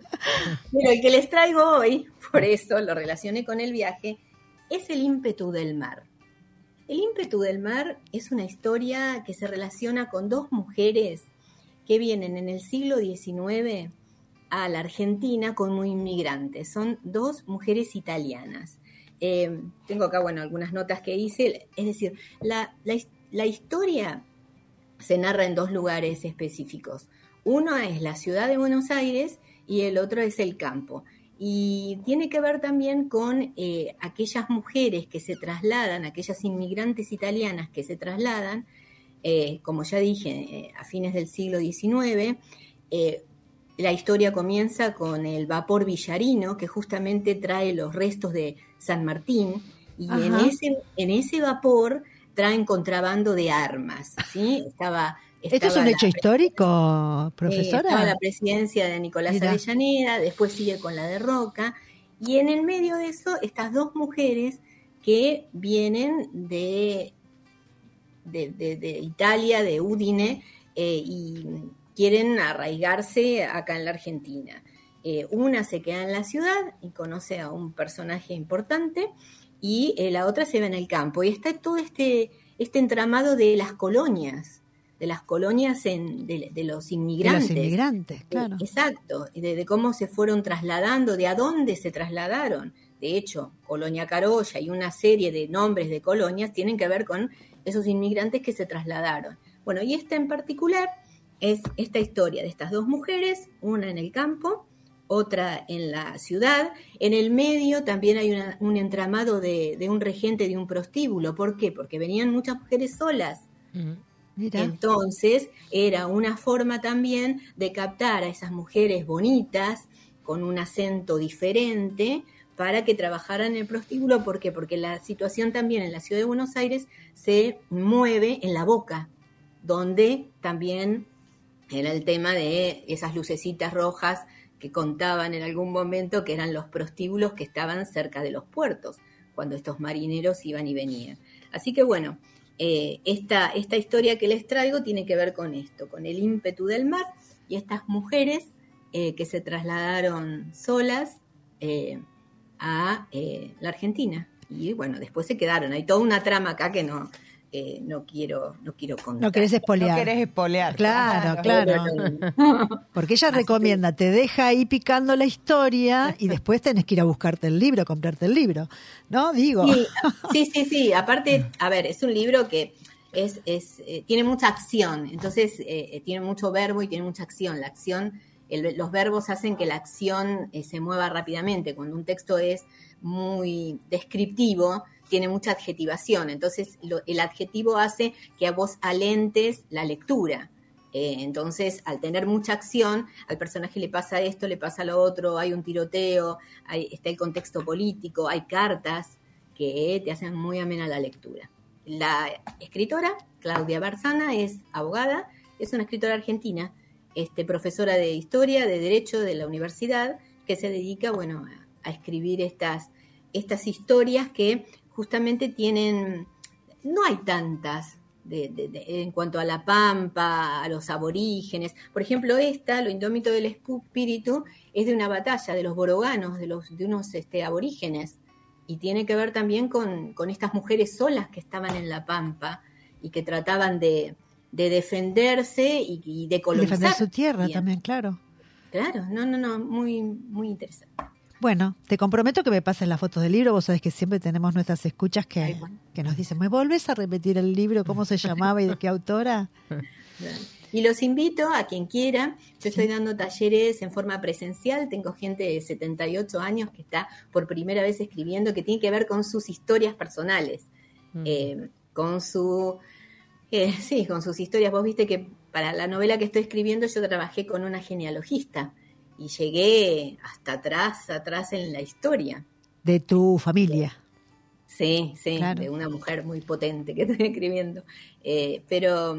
pero el que les traigo hoy, por eso lo relacioné con el viaje, es el ímpetu del mar. El ímpetu del mar es una historia que se relaciona con dos mujeres que vienen en el siglo XIX a la Argentina como inmigrantes. Son dos mujeres italianas. Eh, tengo acá, bueno, algunas notas que hice. Es decir, la, la, historia se narra en dos lugares específicos. Uno es la ciudad de Buenos Aires y el otro es el campo. Y tiene que ver también con eh, aquellas mujeres que se trasladan, aquellas inmigrantes italianas que se trasladan, eh, como ya dije, a fines del siglo XIX. la historia comienza con el vapor villarino, que justamente trae los restos de San Martín, y en ese, en ese vapor traen contrabando de armas, ¿sí? Estaba... ¿Esto es un hecho histórico, profesora? estaba la presidencia de Nicolás Avellaneda, después sigue con la de Roca, y en el medio de eso, estas dos mujeres que vienen de, de, Italia, de Udine, eh, y quieren arraigarse acá en la Argentina. Eh, una se queda en la ciudad y conoce a un personaje importante y eh, la otra se ve en el campo. Y está todo este, este entramado de las colonias, de las colonias en, de, los inmigrantes. De los inmigrantes, claro. exacto, de, de, cómo se fueron trasladando, de a dónde se trasladaron. De hecho, Colonia Carolla y una serie de nombres de colonias tienen que ver con esos inmigrantes que se trasladaron. Bueno, y esta en particular es esta historia de estas dos mujeres, una en el campo otra en la ciudad. En el medio también hay un entramado de, un regente de un prostíbulo. ¿Por qué? Porque venían muchas mujeres solas. Entonces era una forma también de captar a esas mujeres bonitas con un acento diferente para que trabajaran en el prostíbulo. ¿Por qué? Porque la situación también en la ciudad de Buenos Aires se mueve en la boca, donde también era el tema de esas lucecitas rojas que contaban en algún momento que eran los prostíbulos que estaban cerca de los puertos, cuando estos marineros iban y venían. Así que bueno, eh, esta, esta historia que les traigo tiene que ver con esto, con el ímpetu del mar y estas mujeres eh, que se trasladaron solas eh, a la Argentina. Y bueno, después se quedaron. Hay toda una trama acá que no, eh, no quiero no quiero contar. No querés espolear. No querés espolear. Claro, claro. Porque ella recomienda, te deja ahí picando la historia y después tenés que ir a buscarte el libro, comprarte el libro. ¿No? Digo. Sí, sí, sí. Aparte, a ver, es un libro que es, es eh, tiene mucha acción. Entonces, eh, tiene mucho verbo y tiene mucha acción. La acción, los verbos hacen que la acción se mueva rápidamente. Cuando un texto es muy descriptivo, tiene mucha adjetivación, entonces el adjetivo hace que a vos alentes la lectura. Eh, entonces, al tener mucha acción, al personaje le pasa esto, le pasa lo otro, hay un tiroteo, está el contexto político, hay cartas que te hacen muy amena la lectura. La escritora, Claudia Barzana, es abogada, es una escritora argentina, este, profesora de historia, de derecho de la universidad, que se dedica, bueno, a, a escribir estas, estas historias que justamente tienen, no hay tantas en cuanto a la pampa, a los aborígenes. Por ejemplo, esta, Lo indómito del espíritu, es de una batalla de los boroganos, de, los, de unos este, aborígenes, y tiene que ver también con, estas mujeres solas que estaban en la pampa y que trataban de, defenderse y, de colonizar. defender su tierra también, claro. Claro, no, no, no, muy, muy interesante. Bueno, te comprometo que me pases las fotos del libro. Vos sabés que siempre tenemos nuestras escuchas que, que nos dicen, ¿me volvés a repetir el libro? ¿Cómo se llamaba y de qué autora? Y los invito a quien quiera. Yo estoy dando talleres en forma presencial. Tengo gente de 78 años que está por primera vez escribiendo que tiene que ver con sus historias personales, mm. eh, con su, eh, sí, con sus historias. Vos viste que para la novela que estoy escribiendo yo trabajé con una genealogista y llegué hasta atrás, atrás en la historia. De tu familia. Sí, sí, de una mujer muy potente que estoy escribiendo. Eh, pero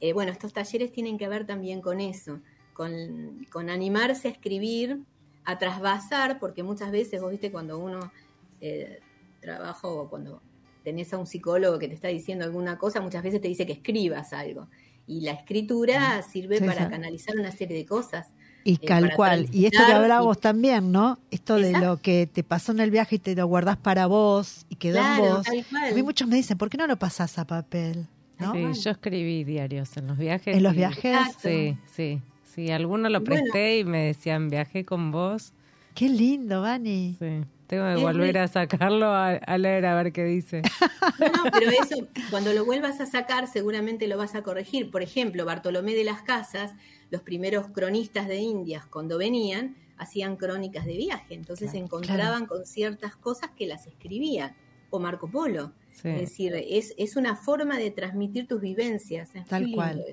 eh, bueno, estos talleres tienen que ver también con eso, con, con, animarse a escribir, a trasvasar, porque muchas veces, vos viste, cuando uno eh, trabaja o cuando tenés a un psicólogo que te está diciendo alguna cosa, muchas veces te dice que escribas algo. Y la escritura sirve para canalizar una serie de cosas. Y tal cual. Y esto que hablábamos también, ¿no? Esto de lo que te pasó en el viaje y te lo guardás para vos y quedó en vos. A mí muchos me dicen, ¿por qué no lo pasás a papel? Sí, yo escribí diarios en los viajes. ¿En los viajes? Sí, sí. Sí, alguno lo presté y me decían, viajé con vos. Qué lindo, Vani. Sí. Tengo que volver a sacarlo a, leer a ver qué dice. No, pero eso, cuando lo vuelvas a sacar, seguramente lo vas a corregir. Por ejemplo, Bartolomé de las Casas, los primeros cronistas de Indias, cuando venían, hacían crónicas de viaje. Entonces se encontraban con ciertas cosas que las escribían. O Marco Polo. Es decir, es, es una forma de transmitir tus vivencias. Tal cual.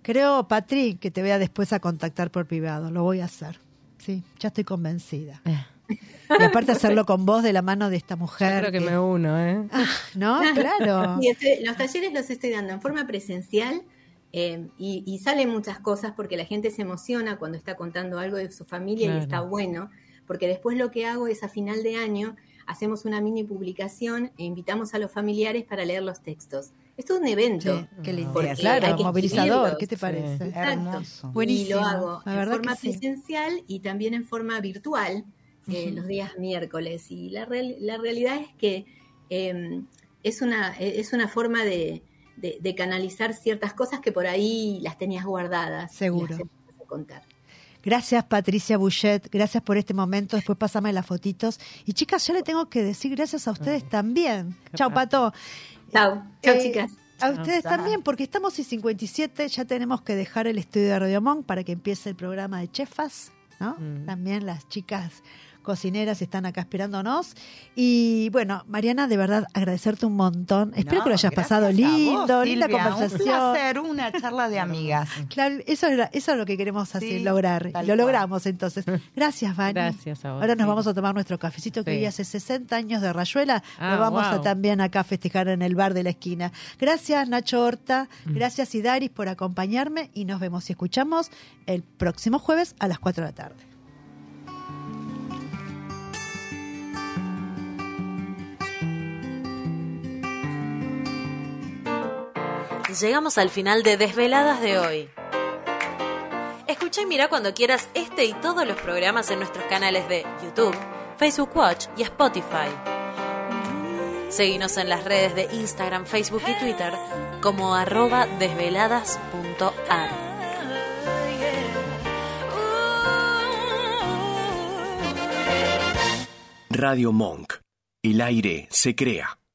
Creo, Patrick, que te voy a después a contactar por privado. Lo voy a hacer. Sí, ya estoy convencida. Eh. Y aparte hacerlo con vos de la mano de esta mujer. Yo creo que, me uno, ¿eh? Ah, ¿No? Claro. los talleres los estoy dando en forma presencial eh, y, salen muchas cosas porque la gente se emociona cuando está contando algo de su familia y está bueno, porque después lo que hago es a final de año hacemos una mini publicación e invitamos a los familiares para leer los textos. Esto es un evento. qué lindo. Claro, movilizador. ¿Qué te parece? Hermoso. Buenísimo. Y lo hago en forma presencial y también en forma virtual eh, los días miércoles. Y la, la realidad es que em, es, una, es una forma de, de, canalizar ciertas cosas que por ahí las tenías guardadas. Seguro. contar. Gracias Patricia Bouchet, gracias por este momento, después pásame las fotitos. Y chicas, yo le tengo que decir gracias a ustedes también. Chao Pato. Chao, chao eh, chicas. A ustedes también, porque estamos en 57, ya tenemos que dejar el estudio de Radio Monk para que empiece el programa de Chefas, ¿no? Mm. También las chicas cocineras están acá esperándonos. Y bueno, Mariana, de verdad, agradecerte un montón. Espero que lo hayas pasado lindo, linda conversación. Un placer, una charla de amigas. Claro, eso, eso es lo que queremos hacer, lograr. Lo logramos entonces. Gracias, Vani. Gracias a vos. Ahora nos vamos a tomar nuestro cafecito que hoy hace 60 años de Rayuela. Ah, lo vamos a también acá a festejar en el bar de la esquina. Gracias, Nacho Horta. Mm. Gracias, Idaris, por acompañarme. Y nos vemos y escuchamos el próximo jueves a las 4 de la tarde. Llegamos al final de Desveladas de hoy. Escucha y mira cuando quieras este y todos los programas en nuestros canales de YouTube, Facebook Watch y Spotify. Seguinos en las redes de Instagram, Facebook y Twitter como arroba desveladas.ar. Radio Monk. El aire se crea.